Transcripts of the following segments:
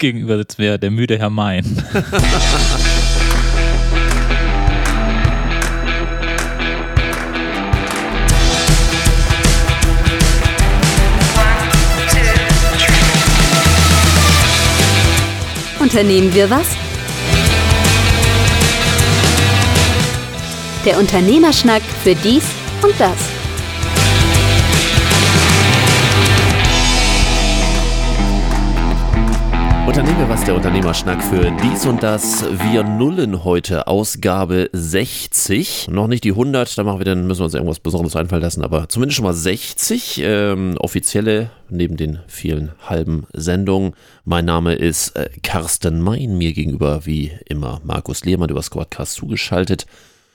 gegenüber sitzt mir der müde Herr Main. Unternehmen wir was? Der Unternehmerschnack für dies und das. Unternehmen wir was, der Unternehmerschnack für dies und das. Wir nullen heute Ausgabe 60. Noch nicht die 100, da machen wir dann, müssen wir uns irgendwas Besonderes einfallen lassen, aber zumindest schon mal 60 ähm, offizielle, neben den vielen halben Sendungen. Mein Name ist äh, Carsten Mein, mir gegenüber wie immer Markus Lehmann über Squadcast zugeschaltet.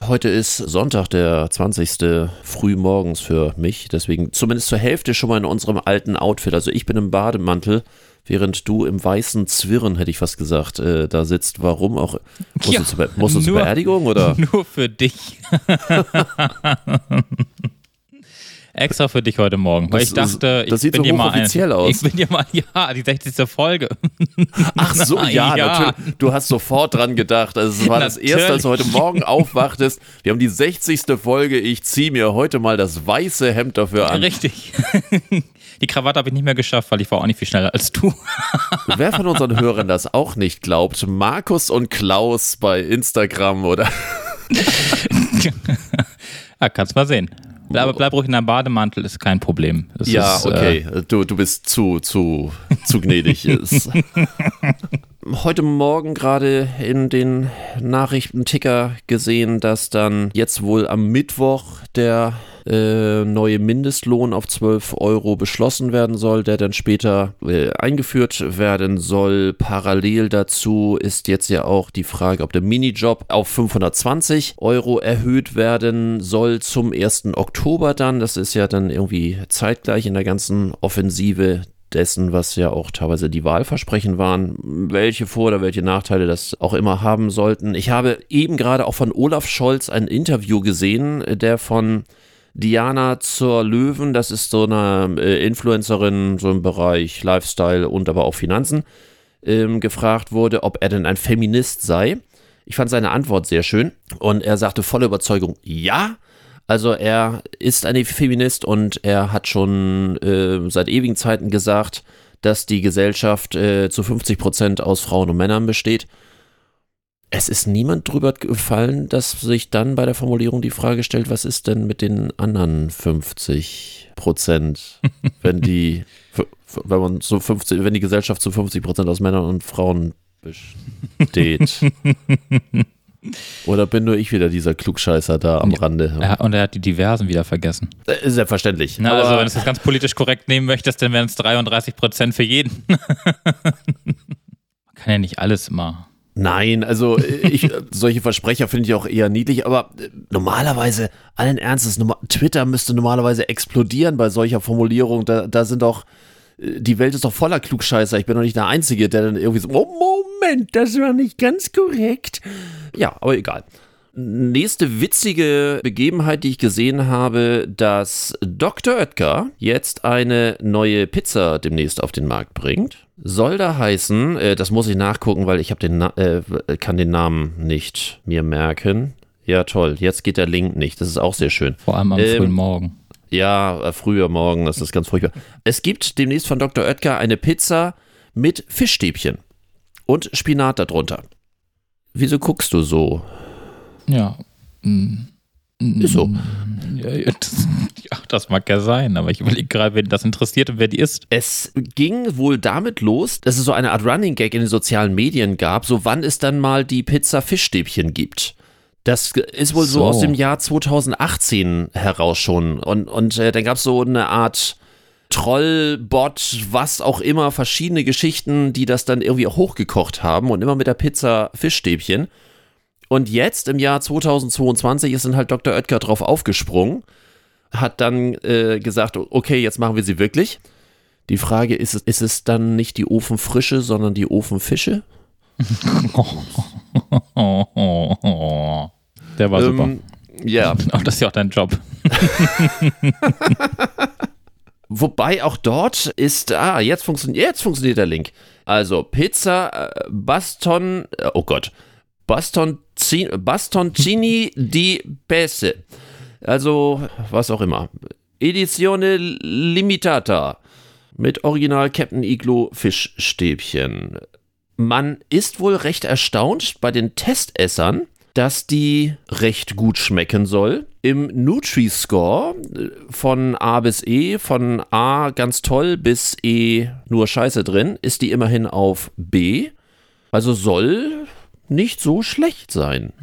Heute ist Sonntag, der 20. früh morgens für mich, deswegen zumindest zur Hälfte schon mal in unserem alten Outfit. Also ich bin im Bademantel während du im weißen Zwirren, hätte ich fast gesagt, äh, da sitzt. Warum auch? Musst Ja, du zur, Beerdigung oder? Nur für dich. Extra für dich heute Morgen, weil Das ich dachte, das ich sieht bin so mal ein, aus. Ich bin dir mal, ja, die 60. Folge. Ach so, ja, Ja. natürlich. Du hast sofort dran gedacht. Also es war das Natürlich. erste, als du heute Morgen aufwachtest. Wir haben die 60. Folge. Ich ziehe mir heute mal das weiße Hemd dafür an. Richtig. Die Krawatte habe ich nicht mehr geschafft, weil ich war auch nicht viel schneller als du. Wer von unseren Hörern das auch nicht glaubt, Markus und Klaus bei Instagram oder ah, kannst mal sehen. Bleib, bleib ruhig in deinem Bademantel, ist kein Problem. Es Ja, ist, äh, okay. Du, du bist zu, zu, zu gnädig. Heute Morgen gerade in den Nachrichtenticker gesehen, dass dann jetzt wohl am Mittwoch der äh, neue Mindestlohn auf 12 Euro beschlossen werden soll, der dann später äh, eingeführt werden soll. Parallel dazu ist jetzt ja auch die Frage, ob der Minijob auf 520 Euro erhöht werden soll zum 1. Oktober dann. Das ist ja dann irgendwie zeitgleich in der ganzen Offensive dessen, was ja auch teilweise die Wahlversprechen waren, welche Vor- oder welche Nachteile das auch immer haben sollten. Ich habe eben gerade auch von Olaf Scholz ein Interview gesehen, der von Diana zur Löwen, das ist so eine äh, Influencerin, so im Bereich Lifestyle und aber auch Finanzen, ähm, gefragt wurde, ob er denn ein Feminist sei. Ich fand seine Antwort sehr schön und er sagte voller Überzeugung, ja. Also er ist ein Feminist und er hat schon äh, seit ewigen Zeiten gesagt, dass die Gesellschaft äh, zu 50 Prozent aus Frauen und Männern besteht. Es ist niemand drüber gefallen, dass sich dann bei der Formulierung die Frage stellt, was ist denn mit den anderen 50 Prozent, wenn die, wenn man so 50, wenn die Gesellschaft zu 50 Prozent aus Männern und Frauen besteht. Oder bin nur ich wieder dieser Klugscheißer da am Rande? Ja, und er hat die Diversen wieder vergessen. Äh, Selbstverständlich. Na, also, wenn du das ganz politisch korrekt nehmen möchtest, dann wären es 33 Prozent für jeden. Man kann ja nicht alles immer. Nein, also äh, ich, solche Versprecher finde ich auch eher niedlich, aber äh, normalerweise, allen Ernstes, Twitter müsste normalerweise explodieren bei solcher Formulierung. Da, da sind doch, äh, die Welt ist doch voller Klugscheißer. Ich bin doch nicht der Einzige, der dann irgendwie so, oh, Moment, das war nicht ganz korrekt. Ja, aber egal. Nächste witzige Begebenheit, die ich gesehen habe, dass Dr. Oetker jetzt eine neue Pizza demnächst auf den Markt bringt. Soll da heißen, äh, das muss ich nachgucken, weil ich habe den Na äh, kann den Namen nicht mir merken. Ja, toll. Jetzt geht der Link nicht. Das ist auch sehr schön. Vor allem am Ähm, frühen Morgen. Ja, äh, früher morgen, das ist ganz furchtbar. Es gibt demnächst von Dr. Oetker eine Pizza mit Fischstäbchen und Spinat darunter. Wieso guckst du so? Ja. Mm. Ist so. Ja, ja, das, ja, das mag ja sein, aber ich überlege gerade, wen das interessiert und wer die ist. Es ging wohl damit los, dass es so eine Art Running Gag in den sozialen Medien gab, so wann es dann mal die Pizza Fischstäbchen gibt. Das ist wohl so, So. aus dem Jahr 2018 heraus schon. Und, und äh, dann gab es so eine Art Trollbot, was auch immer, verschiedene Geschichten, die das dann irgendwie auch hochgekocht haben und immer mit der Pizza Fischstäbchen. Und jetzt im Jahr 2022 ist dann halt Dr. Oetker drauf aufgesprungen, hat dann äh, gesagt, okay, jetzt machen wir sie wirklich. Die Frage ist, es- ist es dann nicht die Ofenfrische, sondern die Ofenfische? Der war super. Ähm, ja, Aber das ist ja auch dein Job. wobei auch dort ist, ah, jetzt, funktioniert, jetzt funktioniert der Link. Also Pizza äh, Baston, äh, oh Gott, Bastonci- Bastoncini di Pese. Also, was auch immer. Edizione Limitata. Mit Original Captain Iglo Fischstäbchen. Man ist wohl recht erstaunt bei den Testessern, dass die recht gut schmecken soll. Im Nutri-Score äh, von A bis E, von A ganz toll bis E nur Scheiße drin, ist die immerhin auf B. Also soll nicht so schlecht sein.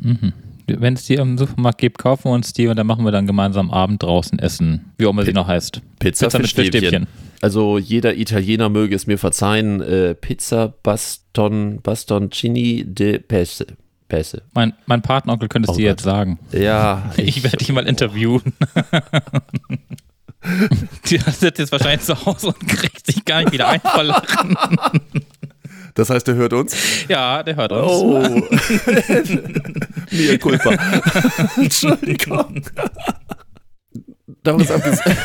Wenn es die im Supermarkt gibt, kaufen wir uns die und dann machen wir dann gemeinsam Abend draußen essen. Wie auch immer sie noch heißt. Pizza, Pizza mit. Fischstäbchen. Also jeder Italiener möge es mir verzeihen. Äh, Pizza Baston, Bastoncini de Pese. Pese. Mein, mein Patenonkel könnte es Oh dir Gott. jetzt sagen. Ja, Ich werde dich mal interviewen. Die sitzt jetzt wahrscheinlich zu Hause und kriegt sich gar nicht wieder ein vor Lachen. das heißt, er hört uns. Ja, der hört uns. Oh. Mia culpa. Entschuldigung. Davon ist abgesehen.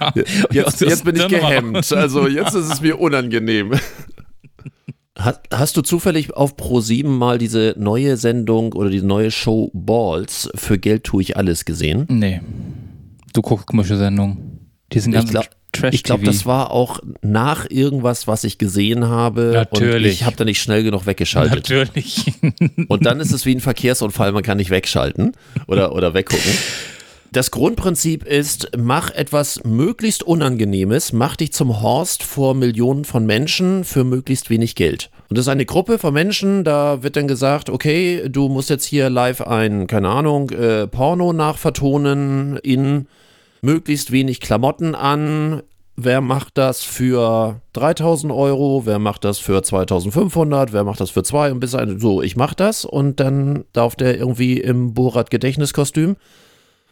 ja. Jetzt, jetzt bin ich gehemmt. Also jetzt ist es mir unangenehm. Hast, hast du zufällig auf Pro7 mal diese neue Sendung oder diese neue Show Balls für Geld tue ich alles gesehen? Nee. Du guckst komische Sendungen. Die sind ganz trash Ich glaube, das war auch nach irgendwas, was ich gesehen habe. Natürlich. Und ich habe da nicht schnell genug weggeschaltet. Natürlich. Und dann ist es wie ein Verkehrsunfall, man kann nicht wegschalten oder, oder weggucken. Das Grundprinzip ist, mach etwas möglichst Unangenehmes, mach dich zum Horst vor Millionen von Menschen für möglichst wenig Geld. Und das ist eine Gruppe von Menschen, da wird dann gesagt, okay, du musst jetzt hier live ein, keine Ahnung, äh, Porno nachvertonen in möglichst wenig Klamotten an. Wer macht das für 3000 Euro? Wer macht das für 2500? Wer macht das für zwei? Und bis ein, so, ich mach das und dann darf der irgendwie im Borat-Gedächtniskostüm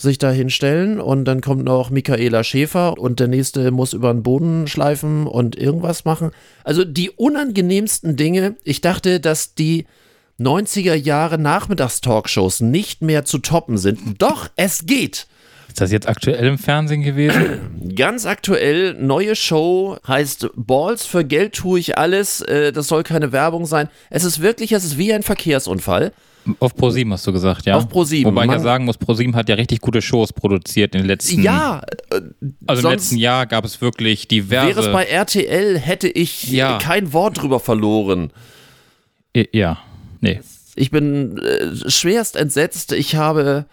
sich da hinstellen und dann kommt noch Michaela Schäfer und der nächste muss über den Boden schleifen und irgendwas machen. Also die unangenehmsten Dinge. Ich dachte, dass die 90er Jahre Nachmittagstalkshows nicht mehr zu toppen sind. Doch, es geht. Ist das jetzt aktuell im Fernsehen gewesen? Ganz aktuell, neue Show heißt Balls für Geld tue ich alles. Äh, das soll keine Werbung sein. Es ist wirklich, es ist wie ein Verkehrsunfall. Auf Pro7 hast du gesagt, ja? Auf ProSieben. Wobei ich ja sagen muss, Pro7 hat ja richtig gute Shows produziert in den letzten Ja, äh, Also im letzten Jahr gab es wirklich diverse. wäre es bei RTL, hätte ich Ja. kein Wort drüber verloren. Ja, nee. Ich bin äh, schwerst entsetzt. Ich habe,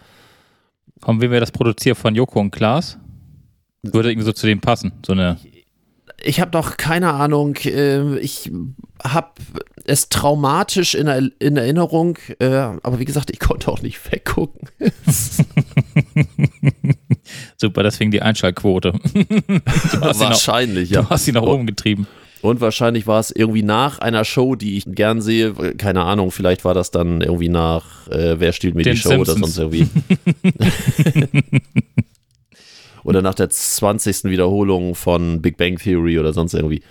Von wem wäre das produziert? Von Joko und Klaas? Würde irgendwie so zu dem passen. So eine. Ich habe doch keine Ahnung. Äh, ich habe es traumatisch in, Er- in Erinnerung. Äh, aber wie gesagt, ich konnte auch nicht weggucken. Super, deswegen die Einschaltquote. du, noch, Wahrscheinlich, du ja. hast sie nach oben getrieben. Und wahrscheinlich war es irgendwie nach einer Show, die ich gern sehe. Keine Ahnung, vielleicht war das dann irgendwie nach äh, Wer stiehlt mir Den die Show oder Simpsons. sonst irgendwie. oder nach der 20. Wiederholung von Big Bang Theory oder sonst irgendwie.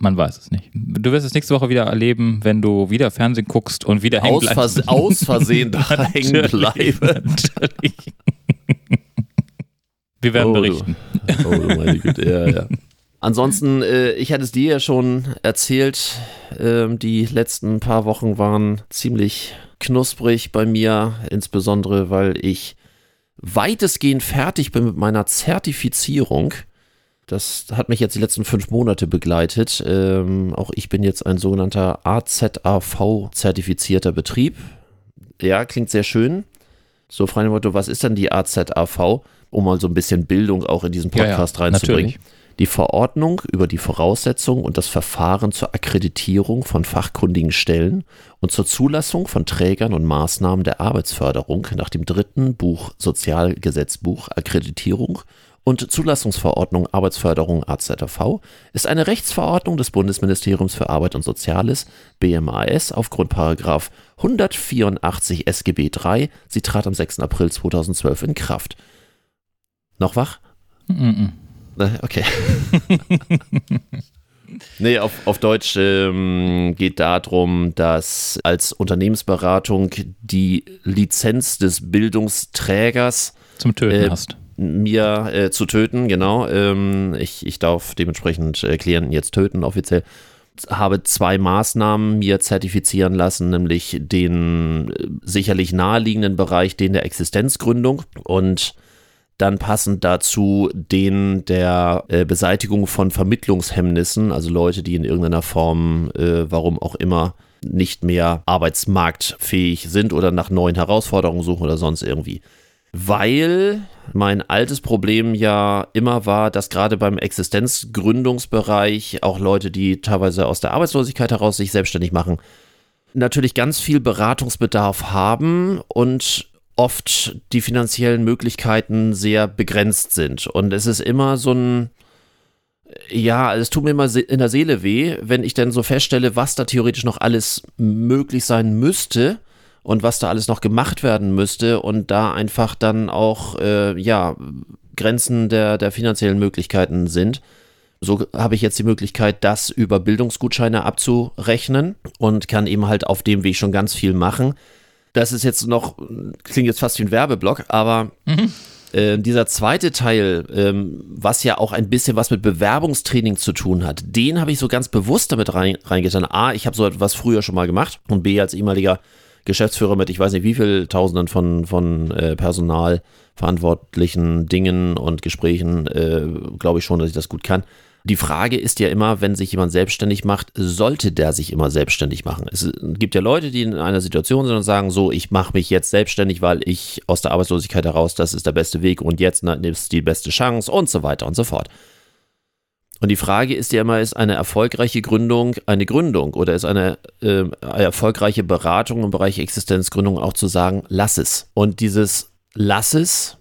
Man weiß es nicht. Du wirst es nächste Woche wieder erleben, wenn du wieder Fernsehen guckst und wieder hängen Aus, bleibst. Vers aus Versehen da hängen Natürlich, bleibe. Natürlich. Wir werden Oh, du. berichten. Oh, du meine Güte, ja, ja. Ansonsten, äh, ich hatte es dir ja schon erzählt, ähm, die letzten paar Wochen waren ziemlich knusprig bei mir, insbesondere weil ich weitestgehend fertig bin mit meiner Zertifizierung. Das hat mich jetzt die letzten fünf Monate begleitet. Ähm, auch ich bin jetzt ein sogenannter AZAV-zertifizierter Betrieb. Ja, klingt sehr schön. So, frei Motto, was ist denn die AZAV? Um mal so ein bisschen Bildung auch in diesen Ja, ja, Podcast reinzubringen. natürlich. Die Verordnung über die Voraussetzungen und das Verfahren zur Akkreditierung von fachkundigen Stellen und zur Zulassung von Trägern und Maßnahmen der Arbeitsförderung nach dem dritten Buch Sozialgesetzbuch Akkreditierung und Zulassungsverordnung Arbeitsförderung AZV ist eine Rechtsverordnung des Bundesministeriums für Arbeit und Soziales BMAS aufgrund Paragraph 184 SGB III. Sie trat am 6. April 2012 in Kraft. Noch wach? Mhm. Ne, Okay. nee, auf, auf Deutsch ähm, geht darum, dass als Unternehmensberatung die Lizenz des Bildungsträgers Zum Töten Äh, hast. mir äh, zu töten, genau. Ähm, ich, ich darf dementsprechend äh, Klienten jetzt töten, offiziell. habe zwei Maßnahmen mir zertifizieren lassen, nämlich den äh, sicherlich naheliegenden Bereich, den der Existenzgründung und dann passend dazu den der äh, Beseitigung von Vermittlungshemmnissen, also Leute, die in irgendeiner Form, äh, warum auch immer, nicht mehr arbeitsmarktfähig sind oder nach neuen Herausforderungen suchen oder sonst irgendwie. Weil mein altes Problem ja immer war, dass gerade beim Existenzgründungsbereich auch Leute, die teilweise aus der Arbeitslosigkeit heraus sich selbstständig machen, natürlich ganz viel Beratungsbedarf haben und oft die finanziellen Möglichkeiten sehr begrenzt sind. Und es ist immer so ein, ja, es tut mir immer in der Seele weh, wenn ich dann so feststelle, was da theoretisch noch alles möglich sein müsste und was da alles noch gemacht werden müsste und da einfach dann auch, äh, ja, Grenzen der, der finanziellen Möglichkeiten sind. So habe ich jetzt die Möglichkeit, das über Bildungsgutscheine abzurechnen und kann eben halt auf dem Weg schon ganz viel machen das ist jetzt noch, klingt jetzt fast wie ein Werbeblock, aber mhm. äh, dieser zweite Teil, ähm, was ja auch ein bisschen was mit Bewerbungstraining zu tun hat, den habe ich so ganz bewusst damit rein, reingetan. A, ich habe so etwas früher schon mal gemacht und B, als ehemaliger Geschäftsführer mit, ich weiß nicht wie viel Tausenden von, von äh, Personalverantwortlichen Dingen und Gesprächen, äh, glaube ich schon, dass ich das gut kann. Die Frage ist ja immer, wenn sich jemand selbstständig macht, sollte der sich immer selbstständig machen? Es gibt ja Leute, die in einer Situation sind und sagen, so, ich mache mich jetzt selbstständig, weil ich aus der Arbeitslosigkeit heraus, das ist der beste Weg und jetzt ist die beste Chance und so weiter und so fort. Und die Frage ist ja immer, ist eine erfolgreiche Gründung eine Gründung oder ist eine äh, erfolgreiche Beratung im Bereich Existenzgründung auch zu sagen, lass es. Und dieses lass es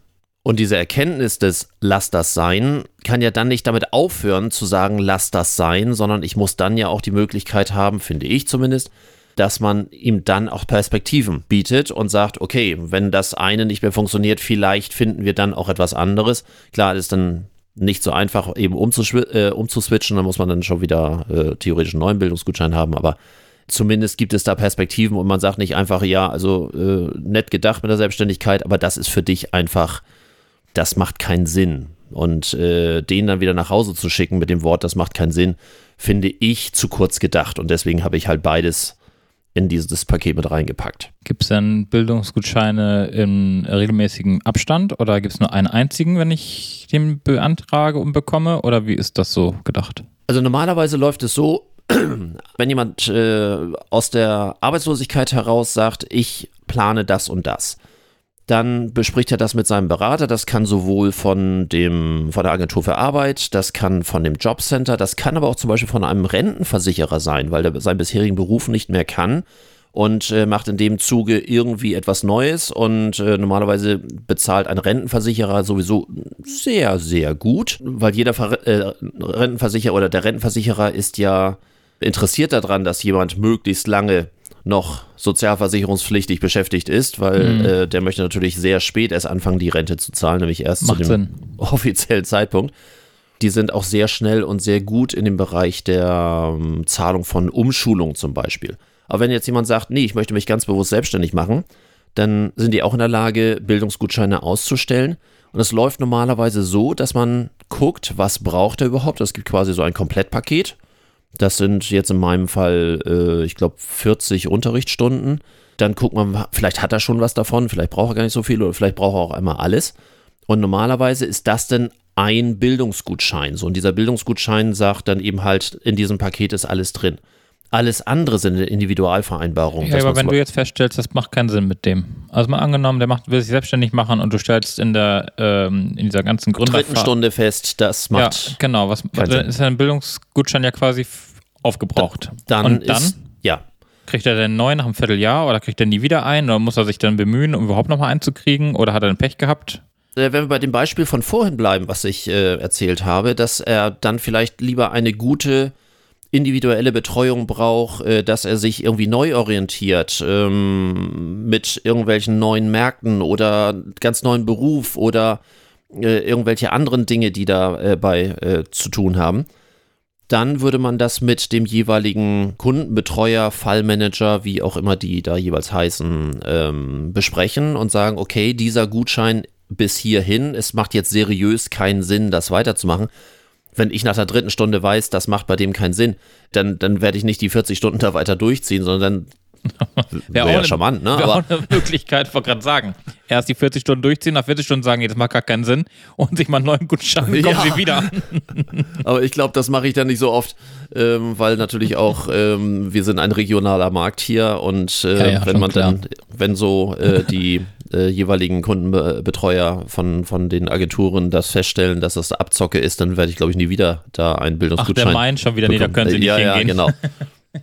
und diese Erkenntnis des Lass das sein kann ja dann nicht damit aufhören zu sagen, lass das sein, sondern ich muss dann ja auch die Möglichkeit haben, finde ich zumindest, dass man ihm dann auch Perspektiven bietet und sagt, okay, wenn das eine nicht mehr funktioniert, vielleicht finden wir dann auch etwas anderes. Klar, das ist dann nicht so einfach, eben äh, umzuswitchen, da muss man dann schon wieder äh, theoretisch einen neuen Bildungsgutschein haben, aber zumindest gibt es da Perspektiven und man sagt nicht einfach, ja, also äh, nett gedacht mit der Selbstständigkeit, aber das ist für dich einfach das macht keinen Sinn. Und äh, den dann wieder nach Hause zu schicken mit dem Wort, das macht keinen Sinn, finde ich zu kurz gedacht. Und deswegen habe ich halt beides in dieses Paket mit reingepackt. Gibt es denn Bildungsgutscheine in regelmäßigem Abstand oder gibt es nur einen einzigen, wenn ich den beantrage und bekomme? Oder wie ist das so gedacht? Also normalerweise läuft es so, wenn jemand äh, aus der Arbeitslosigkeit heraus sagt, ich plane das und das dann bespricht er das mit seinem Berater. Das kann sowohl von dem, von der Agentur für Arbeit, das kann von dem Jobcenter, das kann aber auch zum Beispiel von einem Rentenversicherer sein, weil er seinen bisherigen Beruf nicht mehr kann und äh, macht in dem Zuge irgendwie etwas Neues und äh, normalerweise bezahlt ein Rentenversicherer sowieso sehr, sehr gut, weil jeder Ver äh, Rentenversicherer oder der Rentenversicherer ist ja interessiert daran, dass jemand möglichst lange noch sozialversicherungspflichtig beschäftigt ist, weil mhm. äh, der möchte natürlich sehr spät erst anfangen, die Rente zu zahlen, nämlich erst Macht zu dem Sinn. offiziellen Zeitpunkt. Die sind auch sehr schnell und sehr gut in dem Bereich der ähm, Zahlung von Umschulung zum Beispiel. Aber wenn jetzt jemand sagt, nee, ich möchte mich ganz bewusst selbstständig machen, dann sind die auch in der Lage, Bildungsgutscheine auszustellen. Und es läuft normalerweise so, dass man guckt, was braucht er überhaupt. Es gibt quasi so ein Komplettpaket das sind jetzt in meinem Fall, äh, ich glaube, 40 Unterrichtsstunden. Dann guckt man, vielleicht hat er schon was davon, vielleicht braucht er gar nicht so viel oder vielleicht braucht er auch einmal alles. Und normalerweise ist das dann ein Bildungsgutschein. So, und dieser Bildungsgutschein sagt dann eben halt, in diesem Paket ist alles drin. Alles andere sind Individualvereinbarungen. Ja, aber wenn du jetzt feststellst, das macht keinen Sinn mit dem. Also mal angenommen, der macht, will sich selbstständig machen und du stellst in der ähm, in dieser ganzen Gründer dritten Stunde fest, das macht. Ja, genau. Was ist ein Bildungsgutschein ja quasi aufgebraucht. Dann, und dann ist, ja. Kriegt er den neuen nach einem Vierteljahr oder kriegt er nie wieder einen oder muss er sich dann bemühen, um überhaupt nochmal einzukriegen oder hat er ein Pech gehabt? Äh, wenn wir bei dem Beispiel von vorhin bleiben, was ich äh, erzählt habe, dass er dann vielleicht lieber eine gute individuelle Betreuung braucht, äh, dass er sich irgendwie neu orientiert ähm, mit irgendwelchen neuen Märkten oder ganz neuen Beruf oder äh, irgendwelche anderen Dinge, die dabei äh, zu tun haben dann würde man das mit dem jeweiligen Kundenbetreuer, Fallmanager, wie auch immer die da jeweils heißen, ähm, besprechen und sagen, okay, dieser Gutschein bis hierhin, es macht jetzt seriös keinen Sinn, das weiterzumachen. wenn ich nach der dritten Stunde weiß, das macht bei dem keinen Sinn, dann, dann werde ich nicht die 40 Stunden da weiter durchziehen, sondern dann Wäre wäre ja charmant, ne? Wäre Aber auch eine Möglichkeit, wollte gerade sagen. Erst die 40 Stunden durchziehen, nach 40 Stunden sagen, nee, das macht gar keinen Sinn und sich mal einen neuen Gutschein, kommen Ja. sie wieder. Aber ich glaube, das mache ich dann nicht so oft, ähm, weil natürlich auch ähm, wir sind ein regionaler Markt hier und äh, Ja, ja, wenn man dann, wenn so äh, die äh, jeweiligen Kundenbetreuer von, von den Agenturen das feststellen, dass das Abzocke ist, dann werde ich glaube ich nie wieder da einen Ach, Bildungsgutschein. der meint schon wieder, nee, da bekommen. können sie nicht ja, ja, hingehen. genau.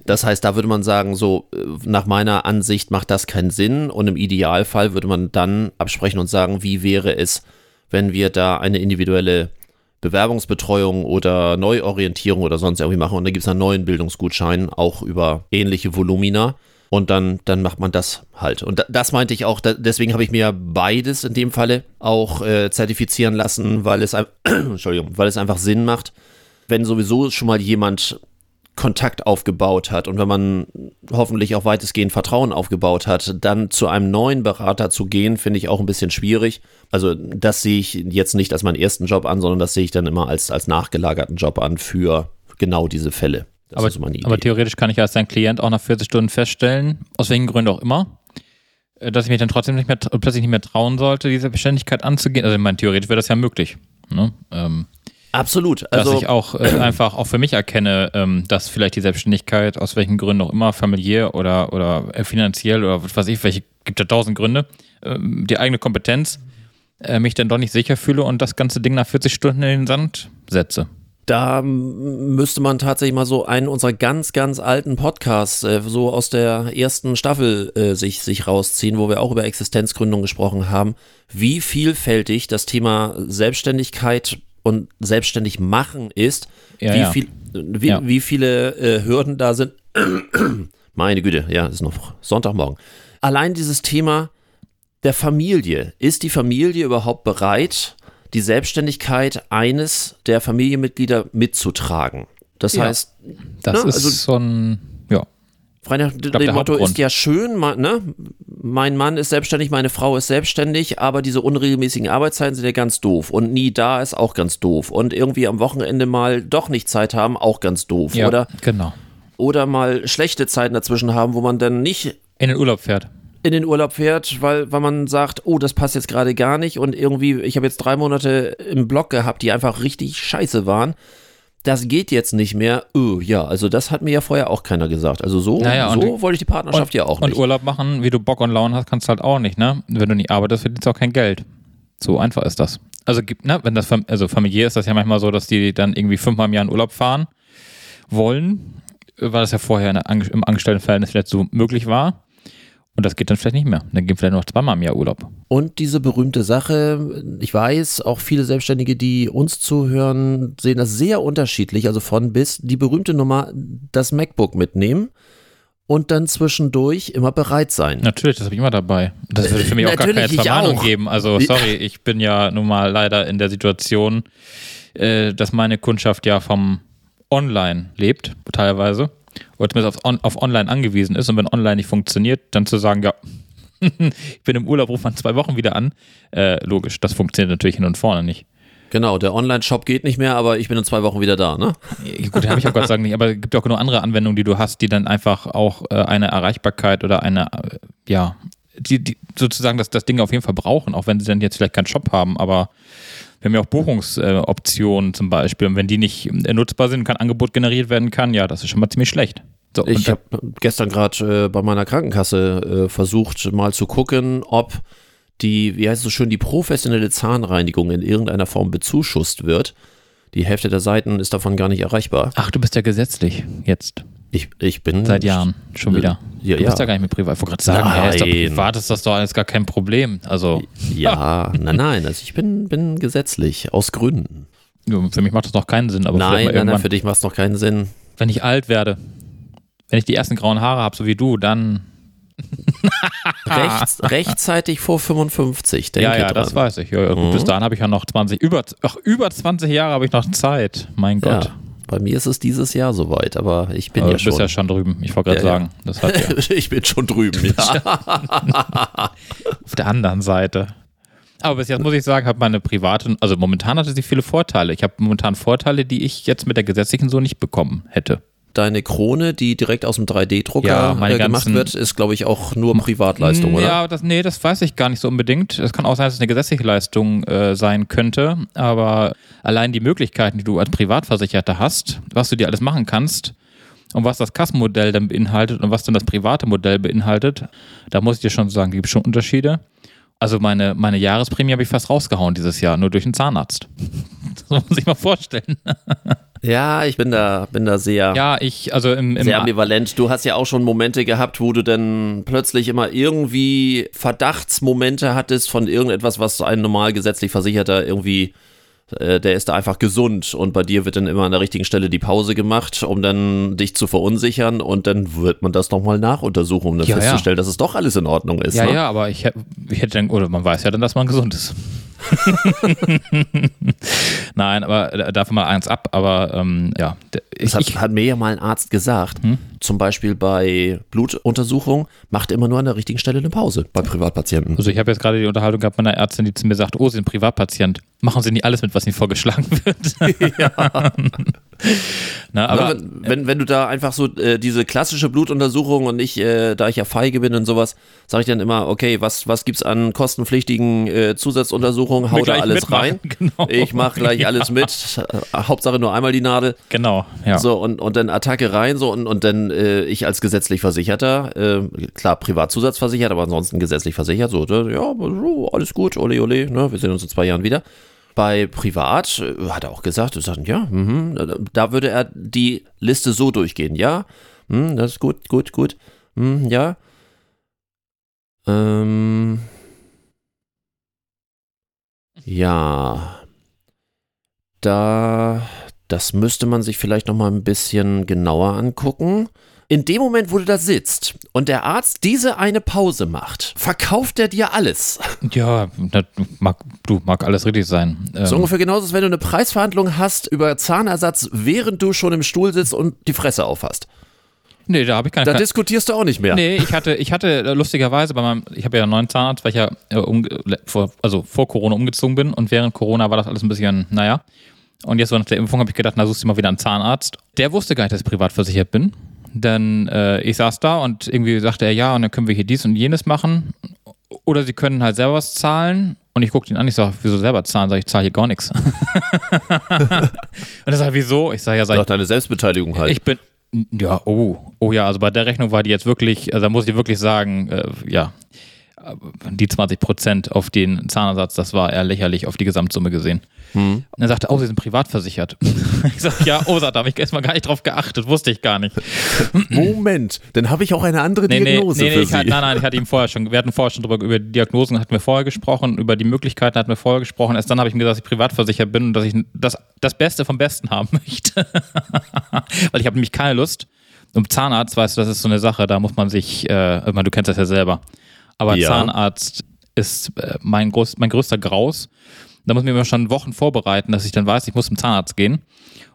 Das heißt, da würde man sagen, so äh, nach meiner Ansicht macht das keinen Sinn und im Idealfall würde man dann absprechen und sagen, wie wäre es, wenn wir da eine individuelle Bewerbungsbetreuung oder Neuorientierung oder sonst irgendwie machen und dann gibt es einen neuen Bildungsgutschein, auch über ähnliche Volumina. Und dann, dann macht man das halt. Und da, das meinte ich auch, deswegen habe ich mir beides in dem Falle auch äh, zertifizieren lassen, weil es, Entschuldigung, weil es einfach Sinn macht, wenn sowieso schon mal jemand Kontakt aufgebaut hat und wenn man hoffentlich auch weitestgehend Vertrauen aufgebaut hat, dann zu einem neuen Berater zu gehen, finde ich auch ein bisschen schwierig. Also das sehe ich jetzt nicht als meinen ersten Job an, sondern das sehe ich dann immer als, als nachgelagerten Job an für genau diese Fälle. Das Aber, ist meine Idee. aber theoretisch kann ich als dein Klient auch nach 40 Stunden feststellen, aus welchen Gründen auch immer, äh, dass ich mich dann trotzdem nicht mehr, plötzlich nicht mehr trauen sollte, diese Beständigkeit anzugehen. Also ich meine, theoretisch wäre das ja möglich. Ne? Ähm, Absolut. dass Also ich auch äh, einfach auch für mich erkenne, ähm, dass vielleicht die Selbstständigkeit, aus welchen Gründen auch immer, familiär oder, oder äh, finanziell oder was weiß ich, welche, gibt ja tausend Gründe, ähm, die eigene Kompetenz, äh, mich dann doch nicht sicher fühle und das ganze Ding nach 40 Stunden in den Sand setze. Da müsste man tatsächlich mal so einen unserer ganz, ganz alten Podcasts, äh, so aus der ersten Staffel, äh, sich, sich rausziehen, wo wir auch über Existenzgründung gesprochen haben, wie vielfältig das Thema Selbstständigkeit und selbstständig machen ist, Ja, wie, ja. Viel, wie, Ja. wie viele äh, Hürden da sind. Meine Güte, ja, es ist noch Sonntagmorgen. Allein dieses Thema der Familie. Ist die Familie überhaupt bereit, die Selbstständigkeit eines der Familienmitglieder mitzutragen? Das heißt, Das Ne, ist also- so ein, frei nach dem Motto ist ja schön, ne? mein Mann ist selbstständig, meine Frau ist selbstständig, aber diese unregelmäßigen Arbeitszeiten sind ja ganz doof und nie da ist auch ganz doof und irgendwie am Wochenende mal doch nicht Zeit haben, auch ganz doof ja oder, genau. oder mal schlechte Zeiten dazwischen haben, wo man dann nicht In den Urlaub fährt. in den Urlaub fährt, weil, weil man sagt, oh, das passt jetzt gerade gar nicht und irgendwie, ich habe jetzt drei Monate im Block gehabt, die einfach richtig scheiße waren. Das geht jetzt nicht mehr. Oh, ja, also das hat mir ja vorher auch keiner gesagt. Also so, Naja, und- so wollte ich die Partnerschaft ja auch Und nicht. Urlaub machen, wie du Bock und Laune hast, kannst du halt auch nicht, ne? Wenn du nicht arbeitest, verdienst du auch kein Geld. So einfach ist das. Also gibt, ne, wenn das also familiär ist das ja manchmal so, dass die dann irgendwie fünfmal im Jahr in Urlaub fahren wollen, weil das ja vorher im Angestelltenverhältnis vielleicht so möglich war. Und das geht dann vielleicht nicht mehr. Dann gehen vielleicht noch zweimal im Jahr Urlaub. Und diese berühmte Sache, ich weiß, auch viele Selbstständige, die uns zuhören, sehen das sehr unterschiedlich, also von bis, die berühmte Nummer, das MacBook mitnehmen und dann zwischendurch immer bereit sein. Natürlich, das habe ich immer dabei. Das würde für mich auch gar keine Verwarnung geben. Also, sorry, ich bin ja nun mal leider in der Situation, äh, dass meine Kundschaft ja vom Online lebt, teilweise. Oder zumindest auf, on, auf Online angewiesen ist. Und wenn Online nicht funktioniert, dann zu sagen, ja, ich bin im Urlaub, ruft man zwei Wochen wieder an. Äh, logisch, das funktioniert natürlich hin und vorne nicht. Genau, der Online-Shop geht nicht mehr, aber ich bin in zwei Wochen wieder da, ne? Gut, habe ich auch Gott Dank nicht, aber es gibt auch genug andere Anwendungen, die du hast, die dann einfach auch äh, eine Erreichbarkeit oder eine, äh, ja, die, die sozusagen das, das Ding auf jeden Fall brauchen, auch wenn sie dann jetzt vielleicht keinen Shop haben, aber wir haben ja auch Buchungsoptionen äh, zum Beispiel und wenn die nicht äh, nutzbar sind, und kein Angebot generiert werden kann, ja, das ist schon mal ziemlich schlecht. So, Ich habe gestern gerade äh, bei meiner Krankenkasse äh, versucht, mal zu gucken, ob die, wie heißt es so schön, die professionelle Zahnreinigung in irgendeiner Form bezuschusst wird. Die Hälfte der Seiten ist davon gar nicht erreichbar. ach, du bist ja gesetzlich jetzt, Ich, ich bin. seit Jahren schon wieder. Ja, du bist ja. ja gar nicht mehr privat. Ich wollte gerade sagen, hä, ist doch Nein. privat ist das doch alles gar kein Problem. Also, Ja, nein, nein, also ich bin, bin gesetzlich, aus Gründen. für mich macht das noch keinen Sinn, aber Nein, nein, nein, für dich macht es noch keinen Sinn. wenn ich alt werde, wenn ich die ersten grauen Haare habe, so wie du, dann. Rechts, rechtzeitig vor 55, denke ja, ja, dran. das weiß ich. Ja, Mhm. Bis dahin habe ich ja noch 20, über, ach, über 20 Jahre habe ich noch Zeit. Mein Gott. Ja, bei mir ist es dieses Jahr soweit, aber ich bin Aber ja du bist schon. ja schon drüben. Ich wollte gerade ja. sagen, das hat ja ich bin schon drüben. Ja. auf der anderen Seite. Aber bis jetzt muss ich sagen, hat meine private, also momentan hatte sie viele Vorteile. Ich habe momentan Vorteile, die ich jetzt mit der gesetzlichen so nicht bekommen hätte. Deine Krone, die direkt aus dem 3D-Drucker Ja, äh, gemacht wird, ist, glaube ich, auch nur Privatleistung, oder? Ja, das, nee, das weiß ich gar nicht so unbedingt. Es kann auch sein, dass es eine gesetzliche Leistung äh, sein könnte, aber allein die Möglichkeiten, die du als Privatversicherter hast, was du dir alles machen kannst und was das Kassenmodell dann beinhaltet und was dann das private Modell beinhaltet, da muss ich dir schon sagen, gibt es schon Unterschiede. Also meine, meine Jahresprämie habe ich fast rausgehauen dieses Jahr, nur durch einen Zahnarzt. Das muss man sich mal vorstellen. Ja, ich bin da, bin da sehr, Ja, ich, also im, im sehr ambivalent. Du hast ja auch schon Momente gehabt, wo du dann plötzlich immer irgendwie Verdachtsmomente hattest von irgendetwas, was ein normal gesetzlich Versicherter irgendwie, äh, der ist da einfach gesund und bei dir wird dann immer an der richtigen Stelle die Pause gemacht, um dann dich zu verunsichern und dann wird man das nochmal nachuntersuchen, um dann Ja, ja. festzustellen, dass es doch alles in Ordnung ist. Ja, ne? ja, aber ich, ich hätte dann, oder man weiß ja dann, dass man gesund ist. Nein, aber äh, davon mal eins ab, aber ähm, ja. Ich, Das hat, ich, hat mir ja mal ein Arzt gesagt. Hm? Zum Beispiel bei Blutuntersuchungen macht immer nur an der richtigen Stelle eine Pause bei Privatpatienten. also ich habe jetzt gerade die Unterhaltung gehabt mit einer Ärztin, die zu mir sagt, oh, Sie sind Privatpatient. Machen Sie nicht alles mit, was Ihnen vorgeschlagen wird. ja. Na, aber Aber wenn, wenn, wenn du da einfach so äh, diese klassische Blutuntersuchung und ich, äh, da ich ja feige bin und sowas, sage ich dann immer, okay, was, was gibt's an kostenpflichtigen äh, Zusatzuntersuchungen? Hau da alles mitmachen, rein. genau. Ich mache gleich Ja. alles mit. Hauptsache nur einmal die Nadel. genau, ja. So, und, und dann Attacke rein, so, und, und dann äh, ich als gesetzlich Versicherter, äh, klar, Privatzusatzversichert, aber ansonsten gesetzlich versichert, so, ja, alles gut, ole, ole, ne, wir sehen uns in zwei Jahren wieder. Bei Privat äh, hat er auch gesagt, er sagt, ja, mhm, da würde er die Liste so durchgehen, ja, hm, das ist gut, gut, gut, hm, ja. Ähm, ja, da, das müsste man sich vielleicht noch mal ein bisschen genauer angucken. In dem Moment, wo du da sitzt und der Arzt diese eine Pause macht, verkauft er dir alles. Ja, das mag, du, mag alles richtig sein. Ähm, So ungefähr genauso, als wenn du eine Preisverhandlung hast über Zahnersatz, während du schon im Stuhl sitzt und die Fresse aufhast. nee, da habe ich keine Da diskutierst du auch nicht mehr. Nee, ich hatte, ich hatte äh, lustigerweise bei meinem, ich habe ja einen neuen Zahnarzt, weil ich ja äh, um, vor, also vor Corona umgezogen bin und während Corona war das alles ein bisschen, naja. Und jetzt so nach der Impfung habe ich gedacht, na suchst du mal wieder einen Zahnarzt. Der wusste gar nicht, dass ich privat versichert bin. Dann, äh, ich saß da und irgendwie sagte er, ja, und dann können wir hier dies und jenes machen. Oder sie können halt selber was zahlen. Und ich guckte ihn an, ich sage, wieso selber zahlen? Sag ich, zahle hier gar nichts. und er sagt, wieso? Ich sage, ja, sag Doch deine Selbstbeteiligung halt. ich bin, ja, oh, oh ja, also bei der Rechnung war die jetzt wirklich, also da muss ich wirklich sagen, äh, ja, die 20 Prozent auf den Zahnersatz, das war eher lächerlich auf die Gesamtsumme gesehen. Hm. Und er sagte, oh, Sie sind privat versichert. ich sag, ja, oh, da habe ich erstmal gar nicht drauf geachtet, wusste ich gar nicht. Moment, dann habe ich auch eine andere Nee, Diagnose nee, nee für ich hatte, Sie. nein, nein, ich hatte ihm vorher schon, wir hatten vorher schon drüber, über die Diagnosen hatten wir vorher gesprochen, über die Möglichkeiten hatten wir vorher gesprochen. Erst dann habe ich ihm gesagt, dass ich privat versichert bin und dass ich das, das Beste vom Besten haben möchte. Weil ich habe nämlich keine Lust. Und Zahnarzt, weißt du, das ist so eine Sache, da muss man sich, äh, ich meine, du kennst das ja selber. Aber Ja. Zahnarzt ist äh, mein, groß, mein größter Graus. Da muss ich mir immer schon Wochen vorbereiten, dass ich dann weiß, ich muss zum Zahnarzt gehen.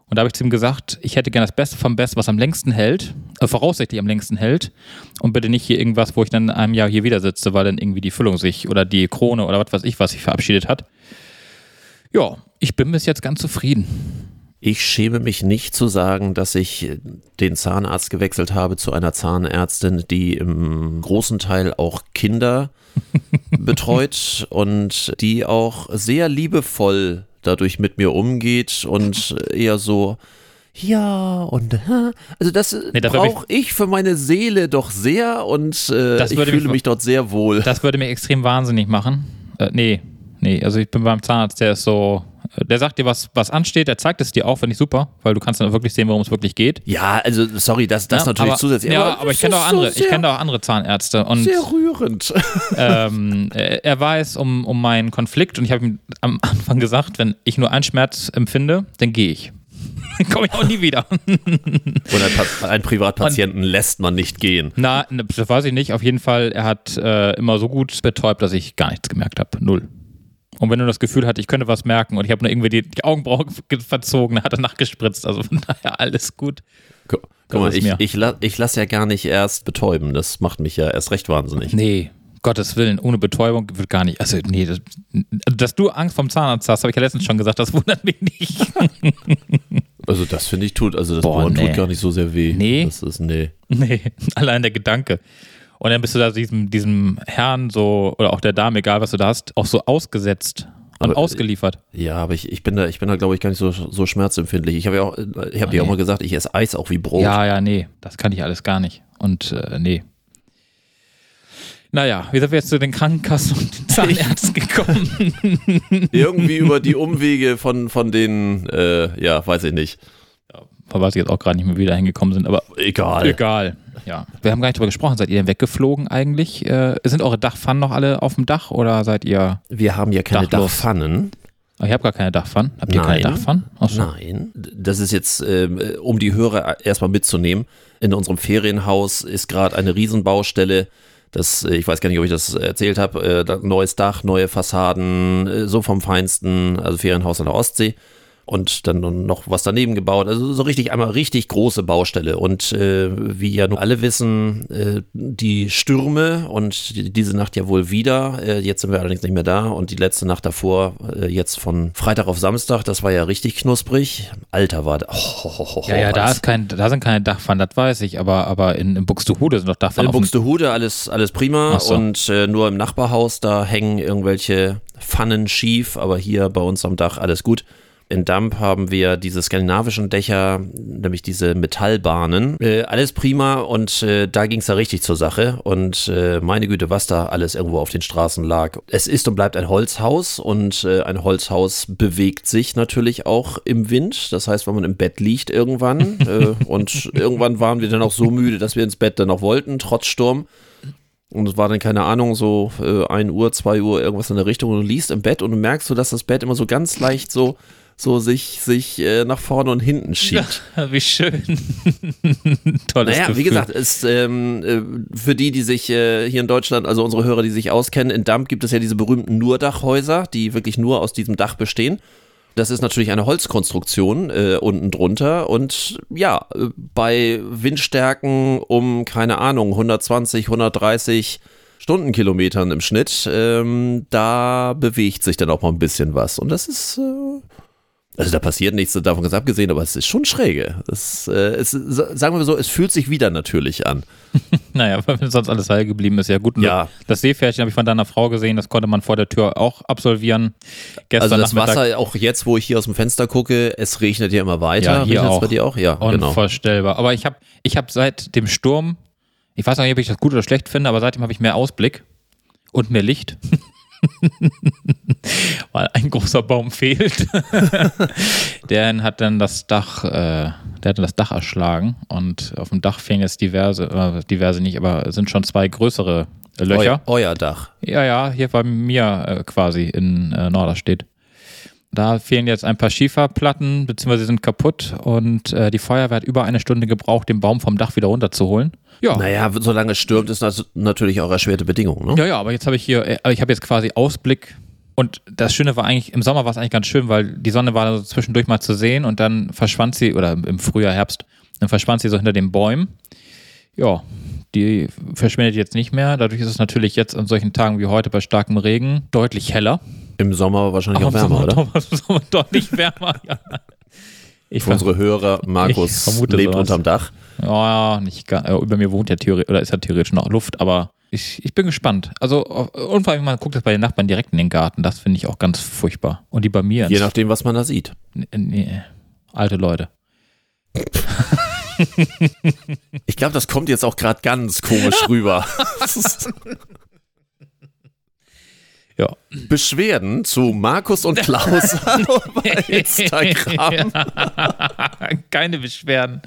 Und da habe ich zu ihm gesagt, ich hätte gerne das Beste vom Besten, was am längsten hält, äh, voraussichtlich am längsten hält. Und bitte nicht hier irgendwas, wo ich dann in einem Jahr hier wieder sitze, weil dann irgendwie die Füllung sich oder die Krone oder was weiß ich, was sich verabschiedet hat. Ja, ich bin bis jetzt ganz zufrieden. Ich schäme mich nicht zu sagen, dass ich den Zahnarzt gewechselt habe zu einer Zahnärztin, die im großen Teil auch Kinder betreut und die auch sehr liebevoll dadurch mit mir umgeht und eher so, ja, und also das Nee, brauche ich für meine Seele doch sehr und äh, Das ich fühle mich- mich dort sehr wohl. Das würde mich extrem wahnsinnig machen. Äh, nee, nee, also ich bin beim Zahnarzt, der ist so, der sagt dir, was, was ansteht, der zeigt es dir auch, finde ich super, weil du kannst dann wirklich sehen, worum es wirklich geht. Ja, also sorry, das, das Ja, natürlich aber, zusätzlich. Ja, aber, ich kenne auch so andere, ich sehr- kenne auch andere Zahnärzte und Sehr rührend. ähm, er weiß um, um meinen Konflikt und ich habe ihm am Anfang gesagt, wenn ich nur einen Schmerz empfinde, dann gehe ich. Dann komme ich auch nie wieder. Und einen Privatpatienten lässt man nicht gehen. Na, ne, das weiß ich nicht. Auf jeden Fall, er hat äh, immer so gut betäubt, dass ich gar nichts gemerkt habe. Null. Und wenn du das Gefühl hatte, ich könnte was merken und ich habe nur irgendwie die, die Augenbraue ge- verzogen, dann hat er nachgespritzt. Also von daher alles gut. Gu- Das Guck mal, ich, ich, la, ich lasse ja gar nicht erst betäuben. Das macht mich ja erst recht wahnsinnig. Nee, Gottes Willen, ohne Betäubung wird gar nicht. Also, nee, das, dass du Angst vom Zahnarzt hast, habe ich ja letztens schon gesagt, das wundert mich nicht. Also das finde ich tut, also das Boah, Bohren nee. tut gar nicht so sehr weh. Nee. Das ist, nee. nee, allein der Gedanke. Und dann bist du da diesem, diesem Herrn so, oder auch der Dame, egal was du da hast, auch so ausgesetzt und Aber, ausgeliefert. Ja, aber ich, ich bin da, ich bin da, glaube ich, gar nicht so, so schmerzempfindlich. Ich habe ja auch, ich habe dir auch nee. mal gesagt, ich esse Eis auch wie Brot. Ja, ja, nee, das kann ich alles gar nicht. Und äh, nee. Naja, wie sind wir jetzt zu den Krankenkassen und den Zahnärzten gekommen? Irgendwie über die Umwege von, von den, äh, ja, weiß ich nicht. Weiß ich jetzt auch gerade nicht mehr, wie wir da hingekommen sind, aber Egal. egal. Ja. Wir haben gar nicht drüber gesprochen. Seid ihr denn weggeflogen eigentlich? Äh, sind eure Dachpfannen noch alle auf dem Dach oder seid ihr. Wir haben ja keine Dachlos. Dachpfannen. Oh, ich habe gar keine Dachpfannen. Habt ihr keine Nein. Dachpfannen? Achso. Nein, das ist jetzt, ähm, um die Hörer erstmal mitzunehmen. In unserem Ferienhaus ist gerade eine Riesenbaustelle. Das, äh, ich weiß gar nicht, ob ich das erzählt habe. Äh, neues Dach, neue Fassaden, äh, so vom Feinsten, also Ferienhaus an der Ostsee. Und dann noch was daneben gebaut. Also so richtig einmal richtig große Baustelle. Und äh, wie ja nun alle wissen, äh, die Stürme und die, diese Nacht ja wohl wieder. Äh, jetzt sind wir allerdings nicht mehr da. Und die letzte Nacht davor, äh, jetzt von Freitag auf Samstag, das war ja richtig knusprig. Alter war da. Oh, Ja, ja, da, ist kein, da sind keine Dachpfannen, das weiß ich, aber, aber in, in Buxtehude sind doch Dachpfannen. in Buxtehude alles, alles prima so. und äh, nur im Nachbarhaus, da hängen irgendwelche Pfannen schief, aber hier bei uns am Dach alles gut. In Damp haben wir diese skandinavischen Dächer, nämlich diese Metallbahnen. Äh, alles prima und äh, da ging es da richtig zur Sache. Und äh, meine Güte, was da alles irgendwo auf den Straßen lag. Es ist und bleibt ein Holzhaus und äh, ein Holzhaus bewegt sich natürlich auch im Wind. Das heißt, wenn man im Bett liegt irgendwann äh, und irgendwann waren wir dann auch so müde, dass wir ins Bett dann noch wollten, trotz Sturm. Und es war dann, keine Ahnung, so äh, 1 Uhr, 2 Uhr, irgendwas in der Richtung. Und du liest im Bett und du merkst so, dass das Bett immer so ganz leicht so, so sich, sich äh, nach vorne und hinten schiebt. Wie schön. Tolles Naja, Gefühl. wie gesagt, ist ähm, äh, für die, die sich äh, hier in Deutschland, also unsere Hörer, die sich auskennen, in Damp gibt es ja diese berühmten Nurdachhäuser, die wirklich nur aus diesem Dach bestehen. Das ist natürlich eine Holzkonstruktion äh, unten drunter und ja, äh, bei Windstärken um, keine Ahnung, 120, 130 Stundenkilometern im Schnitt, ähm, da bewegt sich dann auch mal ein bisschen was und das ist, äh, also da passiert nichts davon ganz abgesehen, aber es ist schon schräge. Es, äh, es, sagen wir so, es fühlt sich wieder natürlich an. Naja, weil wenn sonst alles heil geblieben ist, ja gut. Und Ja. Das Seepferdchen habe ich von deiner Frau gesehen, das konnte man vor der Tür auch absolvieren. Gestern Also das Nachmittag Wasser, auch jetzt, wo ich hier aus dem Fenster gucke, es regnet ja immer weiter. Ja, hier Regnet's auch. bei dir auch? Ja, genau. unvorstellbar. Aber ich habe ich hab seit dem Sturm, ich weiß nicht, ob ich das gut oder schlecht finde, aber seitdem habe ich mehr Ausblick und mehr Licht. Weil ein großer Baum fehlt. der hat dann das Dach, äh, der hat dann das Dach erschlagen und auf dem Dach fehlen jetzt diverse, äh, diverse nicht, aber es sind schon zwei größere äh, Löcher. Euer, euer Dach. Ja, ja, hier bei mir äh, quasi in äh, Norderstedt. Da fehlen jetzt ein paar Schieferplatten, beziehungsweise sind kaputt und äh, die Feuerwehr hat über eine Stunde gebraucht, den Baum vom Dach wieder runterzuholen. Ja, Naja, solange es stürmt, ist das natürlich auch erschwerte Bedingungen. Ne? ja, ja, aber jetzt habe ich hier, ich habe jetzt quasi Ausblick und das Schöne war eigentlich, im Sommer war es eigentlich ganz schön, weil die Sonne war so zwischendurch mal zu sehen und dann verschwand sie, oder im Frühjahr, Herbst, dann verschwand sie so hinter den Bäumen. Ja, die verschwindet jetzt nicht mehr. Dadurch ist es natürlich jetzt an solchen Tagen wie heute bei starkem Regen deutlich heller. Im Sommer wahrscheinlich auch im wärmer, Sommer oder? doch- Sommer deutlich wärmer, ja. Ich Für unsere Hörer, Markus lebt sowas. unterm Dach. Ja, nicht gar, äh, über mir wohnt ja theoretisch, oder ist ja theoretisch noch Luft, aber ich, ich bin gespannt. Also, äh, und vor allem, man guckt das bei den Nachbarn direkt in den Garten, das finde ich auch ganz furchtbar. Und die bei mir, Je nachdem, was man da sieht. nee, nee, alte Leute. Ich glaube, das kommt jetzt auch gerade ganz komisch rüber. Ja. Beschwerden zu Markus und Klaus bei Instagram. Keine Beschwerden.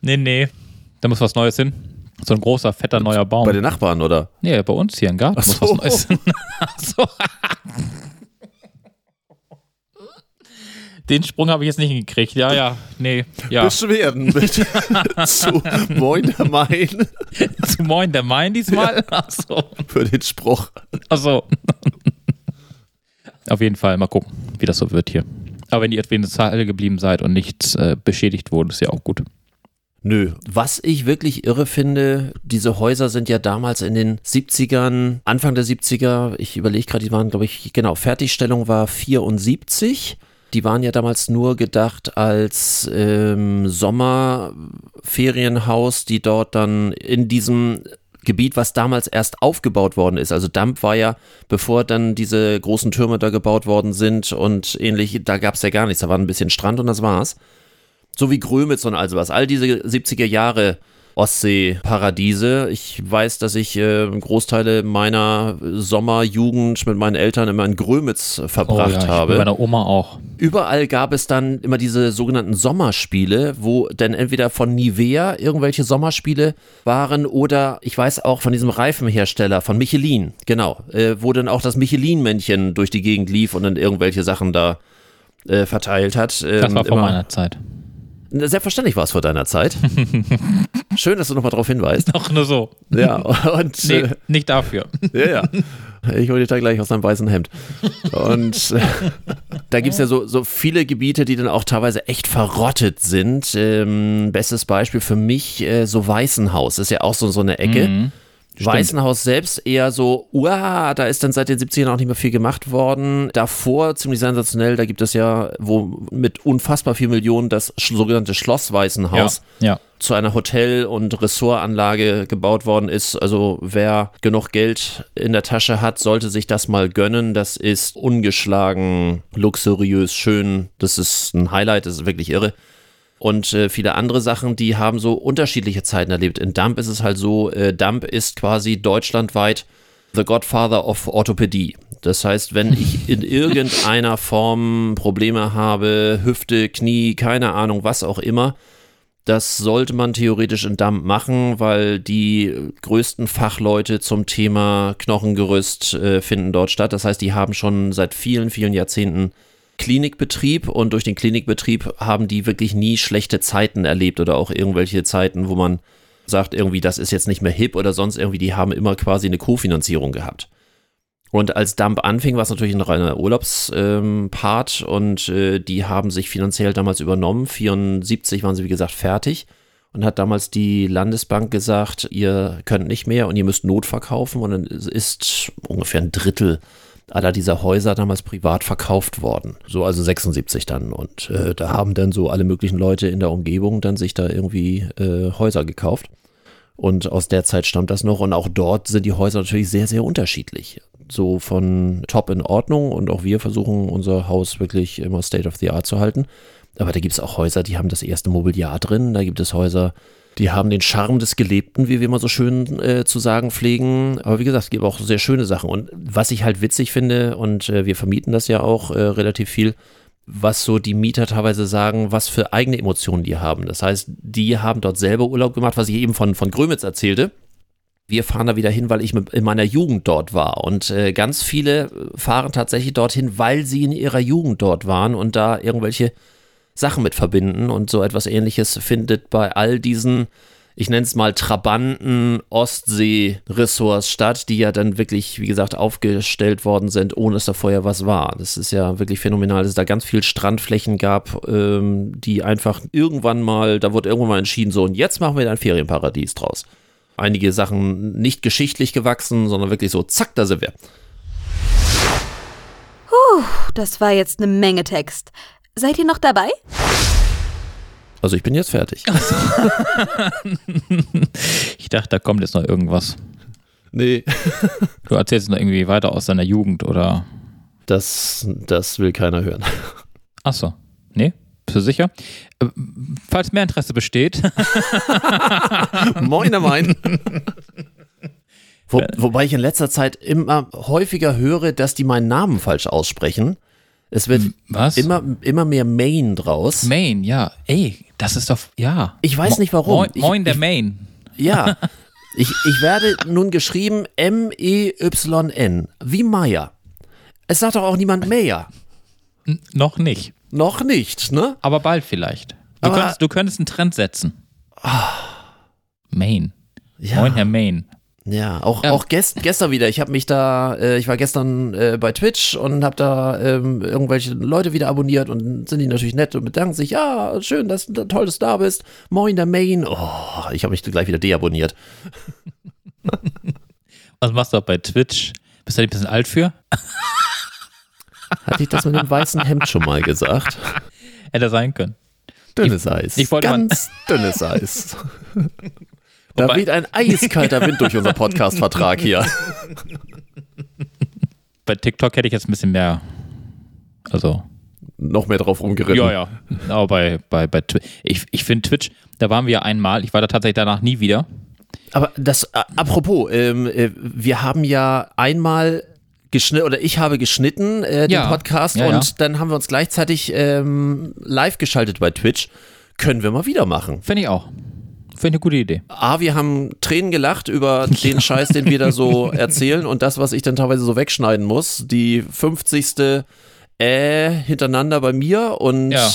Nee, nee. Da muss was Neues hin. So ein großer, fetter, neuer Baum. Bei den Nachbarn, oder? nee, bei uns hier im Garten Ach muss so. was Neues. Ach so. Den Sprung habe ich jetzt nicht hingekriegt. Ja, ja, nee, ja. Beschwerden bitte zu Moin der Main Zu Moin der Main diesmal? Achso. für den Spruch. Achso. Auf jeden Fall, mal gucken, wie das so wird hier. Aber wenn ihr etwa in der Zahl geblieben seid und nichts äh, beschädigt wurde, ist ja auch gut. Nö. Was ich wirklich irre finde, diese Häuser sind ja damals in den 70ern, Anfang der 70er, ich überlege gerade, die waren, glaube ich, genau, Fertigstellung war 74. Die waren ja damals nur gedacht als ähm, Sommerferienhaus, die dort dann in diesem Gebiet, was damals erst aufgebaut worden ist. Also Damp war ja, bevor dann diese großen Türme da gebaut worden sind und ähnlich, da gab es ja gar nichts. Da war ein bisschen Strand und das war's. So wie Grömitz und all sowas. All diese 70er Jahre Ostsee-Paradiese. Ich weiß, dass ich äh, Großteile meiner Sommerjugend mit meinen Eltern immer in Grömitz verbracht oh ja, habe. Bei meiner Oma auch. Überall gab es dann immer diese sogenannten Sommerspiele, wo dann entweder von Nivea irgendwelche Sommerspiele waren oder ich weiß auch von diesem Reifenhersteller, von Michelin, genau, äh, wo dann auch das Michelin-Männchen durch die Gegend lief und dann irgendwelche Sachen da äh, verteilt hat. Ähm, Das war vor immer- meiner Zeit. Selbstverständlich war es vor deiner Zeit. Schön, dass du nochmal darauf hinweist. Doch nur so. Ja, und Nee, äh, nicht dafür. ja, ja. Ich hole dich da gleich aus deinem weißen Hemd. Und äh, da gibt es ja so, so viele Gebiete, die dann auch teilweise echt verrottet sind. Ähm, bestes Beispiel für mich, äh, so Weißenhaus, ist ja auch so, so eine Ecke. Mhm. Weißenhaus selbst eher so, uah, da ist dann seit den 70ern auch nicht mehr viel gemacht worden. Davor ziemlich sensationell, da gibt es ja, wo mit unfassbar viel Millionen das sogenannte Schloss Weißenhaus Ja, ja. zu einer Hotel- und Ressortanlage gebaut worden ist. Also wer genug Geld in der Tasche hat, sollte sich das mal gönnen. Das ist ungeschlagen, luxuriös, schön. Das ist ein Highlight, das ist wirklich irre. Und äh, viele andere Sachen, die haben so unterschiedliche Zeiten erlebt. In Dump ist es halt so, äh, Dump ist quasi deutschlandweit the Godfather of Orthopädie. Das heißt, wenn ich in irgendeiner Form Probleme habe, Hüfte, Knie, keine Ahnung, was auch immer, das sollte man theoretisch in Damm machen, weil die größten Fachleute zum Thema Knochengerüst äh, finden dort statt. Das heißt, die haben schon seit vielen, vielen Jahrzehnten Klinikbetrieb und durch den Klinikbetrieb haben die wirklich nie schlechte Zeiten erlebt oder auch irgendwelche Zeiten, wo man sagt, irgendwie, das ist jetzt nicht mehr hip oder sonst irgendwie, die haben immer quasi eine Kofinanzierung gehabt. Und als Dump anfing, war es natürlich ein reiner Urlaubspart ähm, und äh, die haben sich finanziell damals übernommen. 74 waren sie, wie gesagt, fertig und hat damals die Landesbank gesagt, ihr könnt nicht mehr und ihr müsst Not verkaufen und dann ist ungefähr ein Drittel aller dieser Häuser damals privat verkauft worden. So also 76 dann und äh, da haben dann so alle möglichen Leute in der Umgebung dann sich da irgendwie äh, Häuser gekauft. Und aus der Zeit stammt das noch. Und auch dort sind die Häuser natürlich sehr, sehr unterschiedlich. So von top in Ordnung. Und auch wir versuchen unser Haus wirklich immer State of the Art zu halten. Aber da gibt es auch Häuser, die haben das erste Mobiliar drin. Da gibt es Häuser, die haben den Charme des Gelebten, wie wir immer so schön äh, zu sagen pflegen. Aber wie gesagt, es gibt auch sehr schöne Sachen. Und was ich halt witzig finde, und äh, wir vermieten das ja auch äh, relativ viel, was so die Mieter teilweise sagen, was für eigene Emotionen die haben. Das heißt, die haben dort selber Urlaub gemacht, was ich eben von, von Grömitz erzählte. Wir fahren da wieder hin, weil ich in meiner Jugend dort war. Und äh, ganz viele fahren tatsächlich dorthin, weil sie in ihrer Jugend dort waren und da irgendwelche Sachen mit verbinden. Und so etwas ähnliches findet bei all diesen, ich nenne es mal Trabanten, Ostsee-Ressorts statt, die ja dann wirklich, wie gesagt, aufgestellt worden sind, ohne dass da vorher was war. Das ist ja wirklich phänomenal, dass es da ganz viel Strandflächen gab, ähm, die einfach irgendwann mal, da wurde irgendwann mal entschieden, so und jetzt machen wir da ein Ferienparadies draus. Einige Sachen nicht geschichtlich gewachsen, sondern wirklich so, zack, da sind wir. Das war jetzt eine Menge Text. Seid ihr noch dabei? Also ich bin jetzt fertig. Ich dachte, da kommt jetzt noch irgendwas. Nee. Du erzählst noch irgendwie weiter aus deiner Jugend oder. Das, das will keiner hören. Achso. Nee? Bist du sicher? Äh, Falls mehr Interesse besteht, Moin, moin. Wo, wobei ich in letzter Zeit immer häufiger höre, dass die meinen Namen falsch aussprechen. Es wird was? immer, immer mehr Main draus. Main, ja. Ey, das ist doch, ja. Ich weiß nicht warum. Moin, Ich- moin der ich- Main. Ja. Ich, ich werde nun geschrieben M-E-Y-N. Wie Meier. Es sagt doch auch niemand Meyer. N noch nicht. Noch nicht, ne? Aber bald vielleicht. Du, Aber- könntest, du könntest einen Trend setzen. Main. Ja. Moin, Herr Main. Ja, auch, Ja. auch gest, gestern wieder. Ich habe mich da, äh, ich war gestern äh, bei Twitch und habe da ähm, irgendwelche Leute wieder abonniert und sind die natürlich nett und bedanken sich. Ja, schön, dass toll, dass du da bist. Moin, der Main. Oh, ich habe mich gleich wieder deabonniert. Was machst du auch bei Twitch? Bist du da ein bisschen alt für? Hatte ich das mit dem weißen Hemd schon mal gesagt? Hätte sein können. Dünnes Eis. ich wollte mal- Ganz dünnes Eis. Da Wobei- weht ein eiskalter Wind durch unser Podcast-Vertrag hier. Bei TikTok hätte ich jetzt ein bisschen mehr. Also, Noch mehr drauf rumgeritten. ja, ja. Aber bei, bei, bei Twitch. Ich, ich finde Twitch, da waren wir ja einmal. Ich war da tatsächlich danach nie wieder. Aber das, äh, apropos, ähm, äh, wir haben ja einmal geschnitten, oder ich habe geschnitten, äh, den Ja. Podcast, Ja, und ja. dann haben wir uns gleichzeitig ähm, live geschaltet bei Twitch. Können wir mal wieder machen. Finde ich auch. Finde ich eine gute Idee. A, wir haben Tränen gelacht über den Scheiß, den wir da so erzählen und das, was ich dann teilweise so wegschneiden muss. Die 50. Äh hintereinander bei mir und, Ja.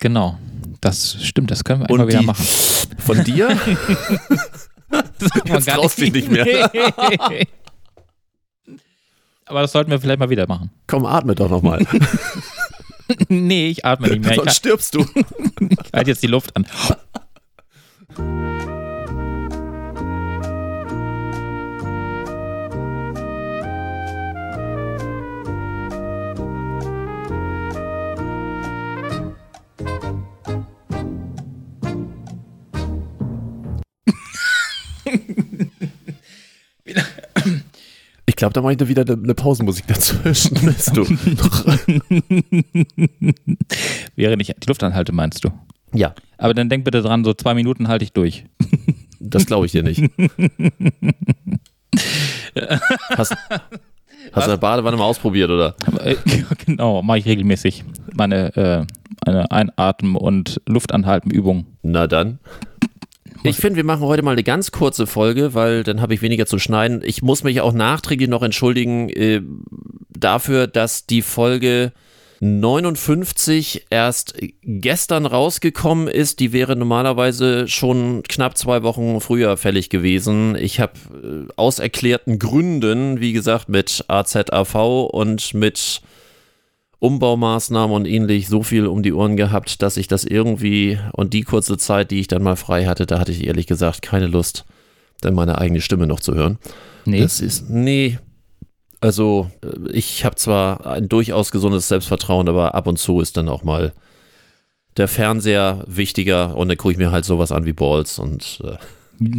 Genau. Das stimmt, das können wir immer wieder machen. von dir. Das kann man Jetzt du dich nicht mehr. Aber das sollten wir vielleicht mal wieder machen. Komm, atme doch nochmal. nee, ich atme nicht mehr. Sonst stirbst du. ich halte jetzt die Luft an. Glaube, da mache ich da wieder eine Pausenmusik dazwischen. Weißt du? Während ich die Luft anhalte, meinst du? ja, Aber dann denk bitte dran, so zwei Minuten halte ich durch. das glaube ich dir nicht. Hast, hast du eine Badewanne mal ausprobiert, oder? Äh, genau, mache ich regelmäßig. Meine äh, eine Einatmen- und Luftanhalten-Übung. Na dann. Ich finde, wir machen heute mal eine ganz kurze Folge, weil dann habe ich weniger zu schneiden. Ich muss mich auch nachträglich noch entschuldigen äh, dafür, dass die Folge 59 erst gestern rausgekommen ist. Die wäre normalerweise schon knapp zwei Wochen früher fällig gewesen. Ich habe äh, aus erklärten Gründen, wie gesagt, mit AZAV und mit Umbaumaßnahmen und ähnlich so viel um die Ohren gehabt, dass ich das irgendwie und die kurze Zeit, die ich dann mal frei hatte, da hatte ich ehrlich gesagt keine Lust, dann meine eigene Stimme noch zu hören. Nee. Das ist, nee. Also, äh, ich habe zwar ein durchaus gesundes Selbstvertrauen, aber ab und zu ist dann auch mal der Fernseher wichtiger und dann gucke ich mir halt sowas an wie Balls und äh,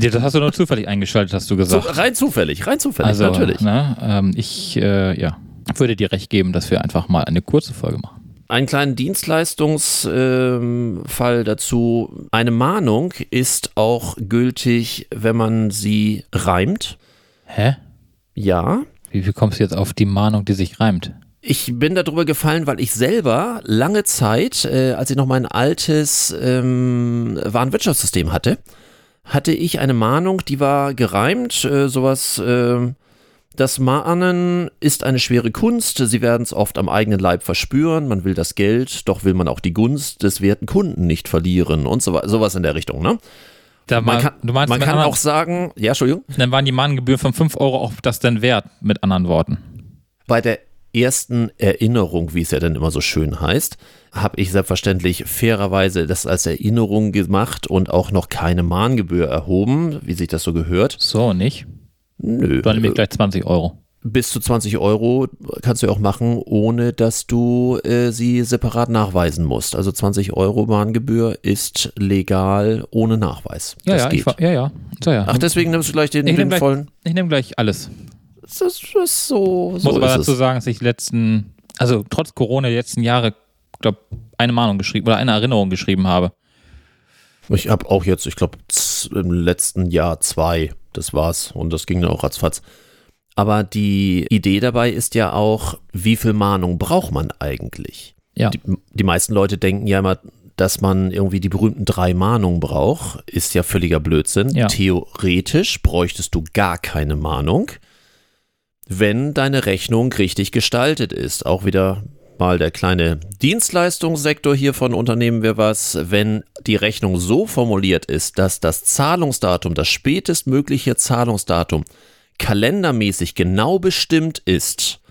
Das hast du nur zufällig eingeschaltet, hast du so, gesagt. rein zufällig, rein zufällig, also, natürlich. Ne, ähm, ich äh, ja, würde dir recht geben, dass wir einfach mal eine kurze Folge machen. Einen kleinen Dienstleistungsfall ähm, dazu. Eine Mahnung ist auch gültig, wenn man sie reimt. Hä? Ja. Wie, wie kommst du jetzt auf die Mahnung, die sich reimt? Ich bin darüber gefallen, weil ich selber lange Zeit, äh, als ich noch mein altes ähm, Warenwirtschaftssystem hatte, hatte ich eine Mahnung, die war gereimt, äh, sowas, äh, das Mahnen ist eine schwere Kunst, sie werden es oft am eigenen Leib verspüren, man will das Geld, doch will man auch die Gunst des werten Kunden nicht verlieren und so, wa- sowas in der Richtung, ne? Da Man mal- kann, du meinst, man kann anderen- auch sagen, ja, Entschuldigung, dann waren die Mahngebühren von 5 Euro auch das denn wert, mit anderen Worten. Bei der ersten Erinnerung, wie es ja dann immer so schön heißt, habe ich selbstverständlich fairerweise das als Erinnerung gemacht und auch noch keine Mahngebühr erhoben, wie sich das so gehört. So, nicht? Nö. Dann nehme ich gleich 20 Euro. Bis zu 20 Euro kannst du auch machen, ohne dass du äh, sie separat nachweisen musst. Also 20 Euro Mahngebühr ist legal ohne Nachweis. Ja, das ja, geht. ich, ja, ja. So, ja. Ach, deswegen nimmst du gleich den, ich den nehme gleich, vollen. ich nehm gleich alles. Das ist, das ist so, Muss so aber dazu es. sagen, dass ich die letzten, also trotz Corona die letzten Jahre, glaube eine Mahnung geschrieben oder eine Erinnerung geschrieben habe. Ich habe auch jetzt, ich glaube, im letzten Jahr zwei. Das war's. Und das ging dann auch ratzfatz. Aber die Idee dabei ist ja auch, wie viel Mahnung braucht man eigentlich? Ja. Die, die meisten Leute denken ja immer, dass man irgendwie die berühmten drei Mahnungen braucht. Ist ja völliger Blödsinn. Ja. Theoretisch bräuchtest du gar keine Mahnung, wenn deine Rechnung richtig gestaltet ist. Auch wieder mal der kleine Dienstleistungssektor hier von Unternehmen wir was. Wenn die Rechnung so formuliert ist, dass das Zahlungsdatum, das spätestmögliche Zahlungsdatum kalendermäßig genau bestimmt ist,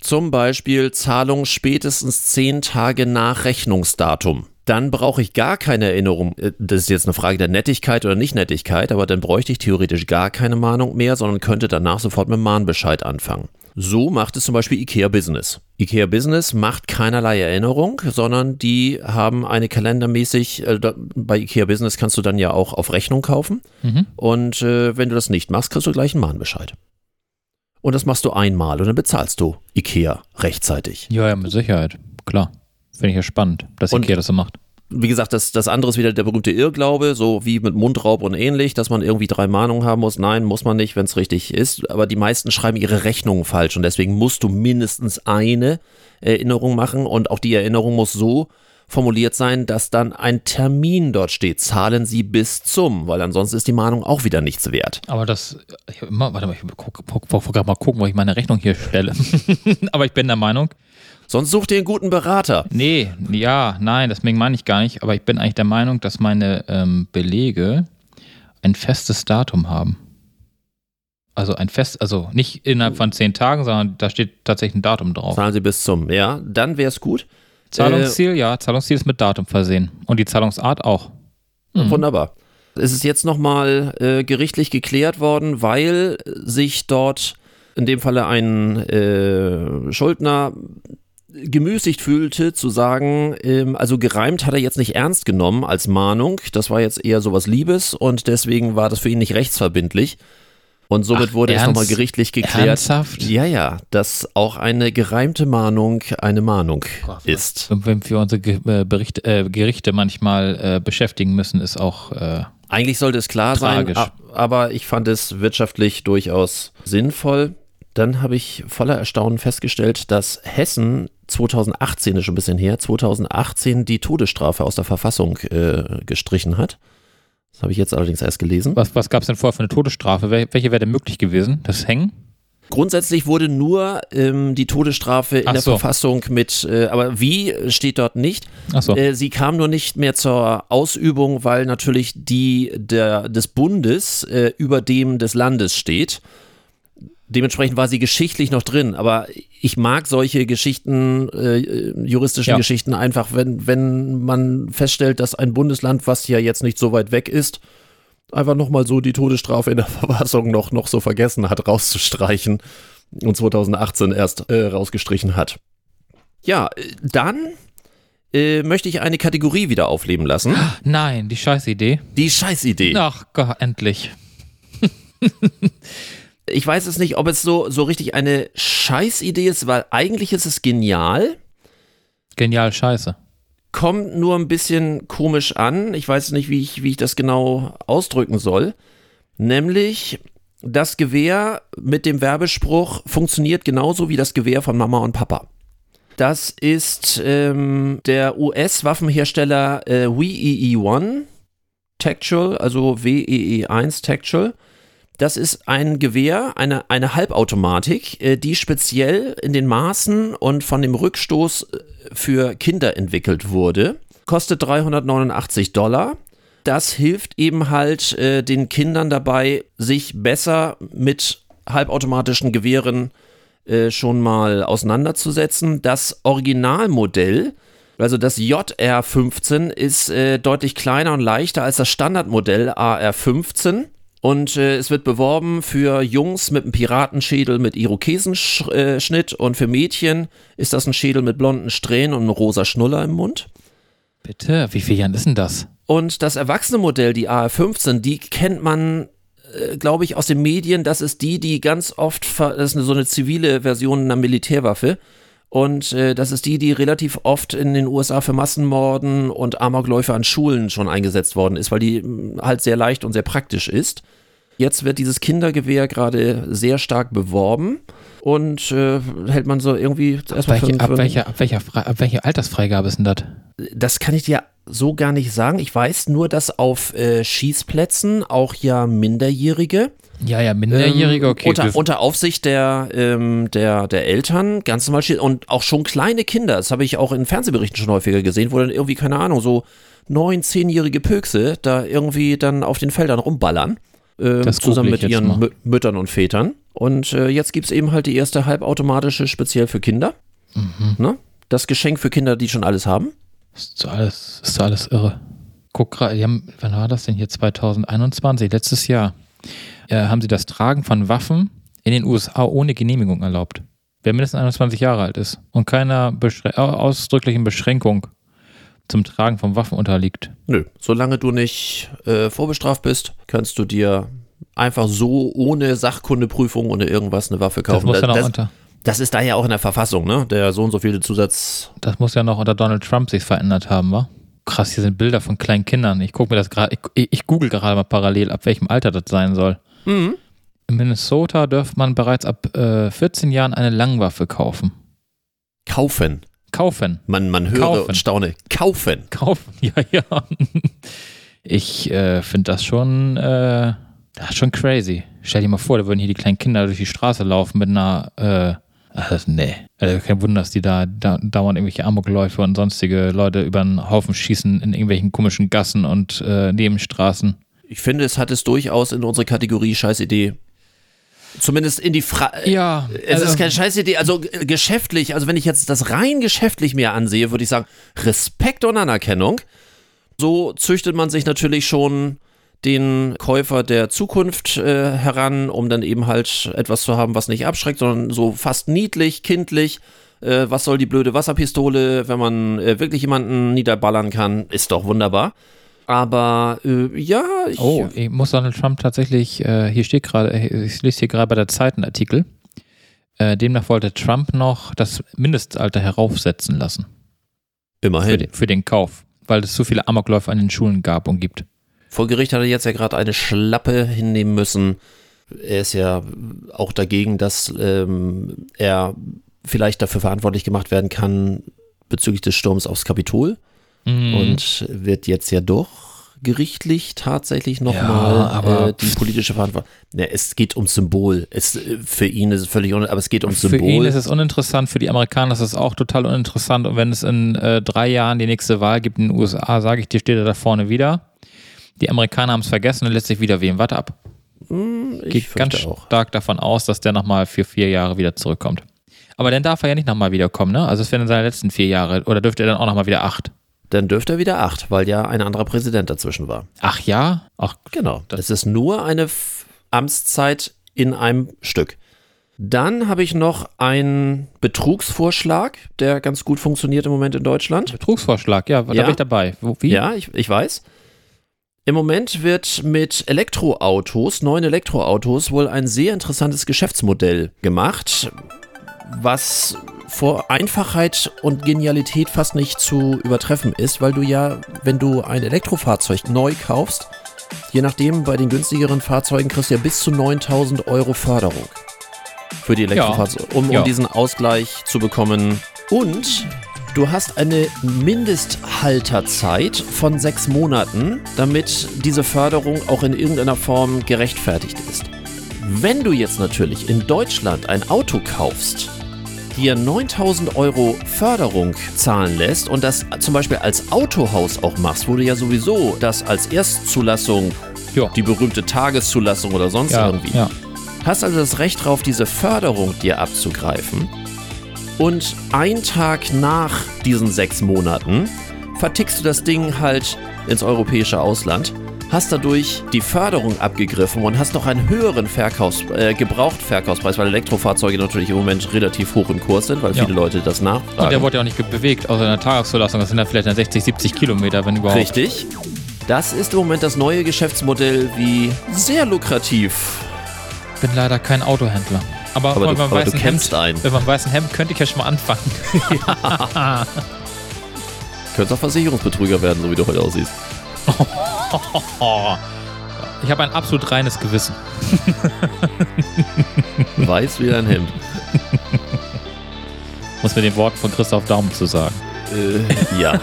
zum Beispiel Zahlung spätestens zehn Tage nach Rechnungsdatum, dann brauche ich gar keine Erinnerung. Äh, das ist jetzt eine Frage der Nettigkeit oder Nicht-Nettigkeit, aber dann bräuchte ich theoretisch gar keine Mahnung mehr, sondern könnte danach sofort mit Mahnbescheid anfangen. So macht es zum Beispiel IKEA Business. IKEA Business macht keinerlei Erinnerung, sondern die haben eine kalendermäßig, äh, da, bei IKEA Business kannst du dann ja auch auf Rechnung kaufen. Mhm. Und äh, wenn du das nicht machst, kriegst du gleich einen Mahnbescheid. Und das machst du einmal und dann bezahlst du IKEA rechtzeitig. Ja, ja, mit Sicherheit. Klar. Finde ich ja spannend, dass Und- Ikea das so macht. Wie gesagt, das, das andere ist wieder der berühmte Irrglaube, so wie mit Mundraub und ähnlich, dass man irgendwie drei Mahnungen haben muss. Nein, muss man nicht, wenn es richtig ist. Aber die meisten schreiben ihre Rechnungen falsch und deswegen musst du mindestens eine Erinnerung machen und auch die Erinnerung muss so formuliert sein, dass dann ein Termin dort steht. Zahlen Sie bis zum, weil ansonsten ist die Mahnung auch wieder nichts wert. Aber das, ich immer, warte mal, ich guck, guck, guck, guck, mal gucken, wo ich meine Rechnung hier stelle. Aber ich bin der Meinung, Sonst such dir einen guten Berater. nee, ja, nein, deswegen meine ich gar nicht. Aber ich bin eigentlich der Meinung, dass meine ähm, Belege ein festes Datum haben. Also ein fest, also nicht innerhalb von zehn Tagen, sondern da steht tatsächlich ein Datum drauf. Zahlen Sie bis zum, ja, dann wäre es gut. Zahlungsziel, ja, Zahlungsziel ist mit Datum versehen. Und die Zahlungsart auch. Mhm. Wunderbar. Es ist jetzt nochmal äh, gerichtlich geklärt worden, weil sich dort in dem Falle ein äh, Schuldner gemüßigt fühlte, zu sagen, ähm, also gereimt hat er jetzt nicht ernst genommen als Mahnung. Das war jetzt eher sowas Liebes und deswegen war das für ihn nicht rechtsverbindlich. Und somit Ach, wurde es ernst- nochmal gerichtlich geklärt. Ernsthaft? Ja, ja, dass auch eine gereimte Mahnung eine Mahnung ist. Und wenn wir unsere Ge äh, Berichte, äh, Gerichte manchmal äh, beschäftigen müssen, ist auch äh, Eigentlich sollte es klar sein, Tragisch. a- aber ich fand es wirtschaftlich durchaus sinnvoll. Dann habe ich voller Erstaunen festgestellt, dass Hessen 2018 ist schon ein bisschen her, 2018 die Todesstrafe aus der Verfassung äh, gestrichen hat. Das habe ich jetzt allerdings erst gelesen. Was, was gab es denn vorher für eine Todesstrafe? Wel welche wäre denn möglich gewesen? Das Hängen? Grundsätzlich wurde nur ähm, die Todesstrafe in Ach der so. Verfassung mit, äh, aber wie steht dort nicht. Achso. Äh, sie kam nur nicht mehr zur Ausübung, weil natürlich die der, des Bundes äh, über dem des Landes steht. Dementsprechend war sie geschichtlich noch drin, aber ich mag solche Geschichten, äh, juristischen Ja. Geschichten einfach, wenn, wenn man feststellt, dass ein Bundesland, was ja jetzt nicht so weit weg ist, einfach nochmal so die Todesstrafe in der Verfassung noch, noch so vergessen hat, rauszustreichen und 2018 erst äh, rausgestrichen hat. Ja, äh, dann äh, möchte ich eine Kategorie wieder aufleben lassen. Nein, die Scheißidee. Die Scheißidee. Ach Gott, endlich. Ich weiß es nicht, ob es so, so richtig eine Scheißidee ist, weil eigentlich ist es genial, Genial Scheiße. kommt nur ein bisschen komisch an. Ich weiß nicht, wie ich, wie ich das genau ausdrücken soll. Nämlich, das Gewehr mit dem Werbespruch funktioniert genauso wie das Gewehr von Mama und Papa. Das ist ähm, der US-Waffenhersteller äh, WEE-1 Tactual, also WEE-1 Tactual. Das ist ein Gewehr, eine, eine Halbautomatik, äh, die speziell in den Maßen und von dem Rückstoß äh, für Kinder entwickelt wurde. Kostet 389 Dollar. Das hilft eben halt äh, den Kindern dabei, sich besser mit halbautomatischen Gewehren äh, schon mal auseinanderzusetzen. Das Originalmodell, also das JR15, ist äh, deutlich kleiner und leichter als das Standardmodell AR15. Und äh, es wird beworben für Jungs mit einem Piratenschädel mit Irokesenschnitt und für Mädchen ist das ein Schädel mit blonden Strähnen und einem rosa Schnuller im Mund. Bitte, wie viele Jahren ist denn das? Und das erwachsene Modell, die AR-15, die kennt man, äh, glaube ich, aus den Medien. Das ist die, die ganz oft, das ist eine, so eine zivile Version einer Militärwaffe. Und äh, das ist die, die relativ oft in den USA für Massenmorden und Amokläufe an Schulen schon eingesetzt worden ist, weil die mh, halt sehr leicht und sehr praktisch ist. Jetzt wird dieses Kindergewehr gerade sehr stark beworben und äh, hält man so irgendwie Ab, erstmal für, welche, ab, welcher, ab, welcher, ab welcher Altersfreigabe ist denn das? das kann ich dir so gar nicht sagen. Ich weiß nur, dass auf äh, Schießplätzen auch ja Minderjährige Ja, ja, Minderjährige, okay. Unter, unter Aufsicht der, ähm, der, der Eltern, ganz normal steht. Und auch schon kleine Kinder, das habe ich auch in Fernsehberichten schon häufiger gesehen, wo dann irgendwie, keine Ahnung, so neun, zehnjährige Pökse da irgendwie dann auf den Feldern rumballern. Äh, Das zusammen mit ihren mal. Müttern und Vätern. Und äh, jetzt gibt es eben halt die erste halbautomatische speziell für Kinder. Mhm. Ne? Das Geschenk für Kinder, die schon alles haben. Ist so alles, ist so alles irre. Guck gerade, wann war das denn hier? 2021, letztes Jahr. Äh, haben sie das Tragen von Waffen in den USA ohne Genehmigung erlaubt. Wer mindestens 21 Jahre alt ist und keiner beschrä äh, ausdrücklichen Beschränkung zum Tragen von Waffen unterliegt. Nö, solange du nicht äh, vorbestraft bist, kannst du dir einfach so ohne Sachkundeprüfung oder irgendwas eine Waffe Das kaufen. muss, ja noch das, unter, das ist da ja auch in der Verfassung, ne? Der so und so viele Zusatz. das muss ja noch unter Donald Trump sich verändert haben, wa? Krass, hier sind Bilder von kleinen Kindern. Ich gucke mir das gerade, ich, ich google gerade mal parallel, ab welchem Alter das sein soll. Mhm. In Minnesota dürfte man bereits ab äh, 14 Jahren eine Langwaffe kaufen. Kaufen. Kaufen. Man, man höre Kaufen. und staune. Kaufen. Kaufen, ja, ja. Ich äh, finde das schon, äh, das ist schon crazy. Stell dir mal vor, da würden hier die kleinen Kinder durch die Straße laufen mit einer, äh, also, nee. Also kein Wunder, dass die da, da dauernd irgendwelche Amokläufe und sonstige Leute über den Haufen schießen in irgendwelchen komischen Gassen und äh, Nebenstraßen. Ich finde, es hat es durchaus in unsere Kategorie Scheißidee. Zumindest in die Fra Ja, Es also- ist keine Scheißidee, also äh, geschäftlich, also wenn ich jetzt das rein geschäftlich mir ansehe, würde ich sagen, Respekt und Anerkennung. So züchtet man sich natürlich schon den Käufer der Zukunft äh, heran, um dann eben halt etwas zu haben, was nicht abschreckt, sondern so fast niedlich, kindlich. Äh, was soll die blöde Wasserpistole, wenn man äh, wirklich jemanden niederballern kann, ist doch wunderbar. Aber äh, ja, ich, Oh, ich muss Donald Trump tatsächlich, äh, hier steht gerade, äh, ich lese hier gerade bei der Zeit einen Artikel. Äh, demnach wollte Trump noch das Mindestalter heraufsetzen lassen für immerhin. den, für den Kauf, weil es so viele Amokläufe an den Schulen gab und gibt. Vor Gericht hat er jetzt ja gerade eine Schlappe hinnehmen müssen. Er ist ja auch dagegen, dass ähm, er vielleicht dafür verantwortlich gemacht werden kann bezüglich des Sturms aufs Kapitol Mhm. und wird jetzt ja doch gerichtlich tatsächlich Ja, nochmal aber- äh, die politische Verantwortung. Ja, es geht ums Symbol. Es, äh, für ihn ist es völlig un aber es geht ums Für Symbol. ihn ist es uninteressant, für die Amerikaner ist es auch total uninteressant. Und wenn es in äh, drei Jahren die nächste Wahl gibt in den USA, sage ich dir, steht er da vorne wieder. Die Amerikaner haben es vergessen und lässt sich wieder wählen. Warte ab. ich Geht ganz auch. stark davon aus, dass der nochmal für vier Jahre wieder zurückkommt. Aber dann darf er ja nicht nochmal wiederkommen, ne? Also es wären seine letzten vier Jahre. Oder dürfte er dann auch nochmal wieder acht? Dann dürfte er wieder acht, weil ja ein anderer Präsident dazwischen war. Ach ja? Ach, Genau. Das ist nur eine Amtszeit in einem Stück. Dann habe ich noch einen Betrugsvorschlag, der ganz gut funktioniert im Moment in Deutschland. Betrugsvorschlag, ja, da Ja. bin ich dabei. Wie? Ja, ich, ich weiß. Im Moment wird mit Elektroautos, neuen Elektroautos, wohl ein sehr interessantes Geschäftsmodell gemacht, was vor Einfachheit und Genialität fast nicht zu übertreffen ist, weil du ja, wenn du ein Elektrofahrzeug neu kaufst, je nachdem, bei den günstigeren Fahrzeugen kriegst du ja bis zu 9000 Euro Förderung für die Elektrofahrzeuge, um, um Ja. diesen Ausgleich zu bekommen. Und du hast eine Mindesthalterzeit von sechs Monaten, damit diese Förderung auch in irgendeiner Form gerechtfertigt ist. Wenn du jetzt natürlich in Deutschland ein Auto kaufst, dir 9000 Euro Förderung zahlen lässt und das zum Beispiel als Autohaus auch machst, wo du ja sowieso das als Erstzulassung, Ja. die berühmte Tageszulassung oder sonst ja, irgendwie, ja. hast also das Recht drauf, diese Förderung dir abzugreifen. Und ein Tag nach diesen sechs Monaten vertickst du das Ding halt ins europäische Ausland, hast dadurch die Förderung abgegriffen und hast noch einen höheren Verkaufs äh, Gebrauchtverkaufspreis, weil Elektrofahrzeuge natürlich im Moment relativ hoch im Kurs sind, weil Ja. viele Leute das Und der nachfragen. wurde ja auch nicht bewegt, außer in der Tageszulassung. Das sind dann vielleicht dann 60, 70 Kilometer, wenn überhaupt. Richtig. Das ist im Moment das neue Geschäftsmodell, wie sehr lukrativ. bin leider kein Autohändler. Aber, Aber mit du, meinem aber du kennst Hemd, einen. mit meinem weißen Hemd könnte ich ja schon mal anfangen. Könntest auch Versicherungsbetrüger werden, so wie du heute aussiehst. Ich habe ein absolut reines Gewissen. Weiß wie dein Hemd. Muss mir den Worten von Christoph Daum zu sagen. Äh, ja.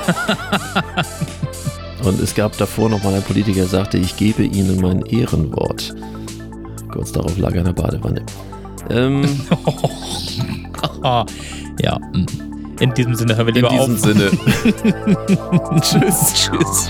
Und es gab davor noch mal ein Politiker, der sagte, ich gebe Ihnen mein Ehrenwort. Kurz darauf lag er in der Badewanne. Ähm, ja. mm. In diesem Sinne hören wir in lieber diesem auf. Sinne. tschüss, tschüss.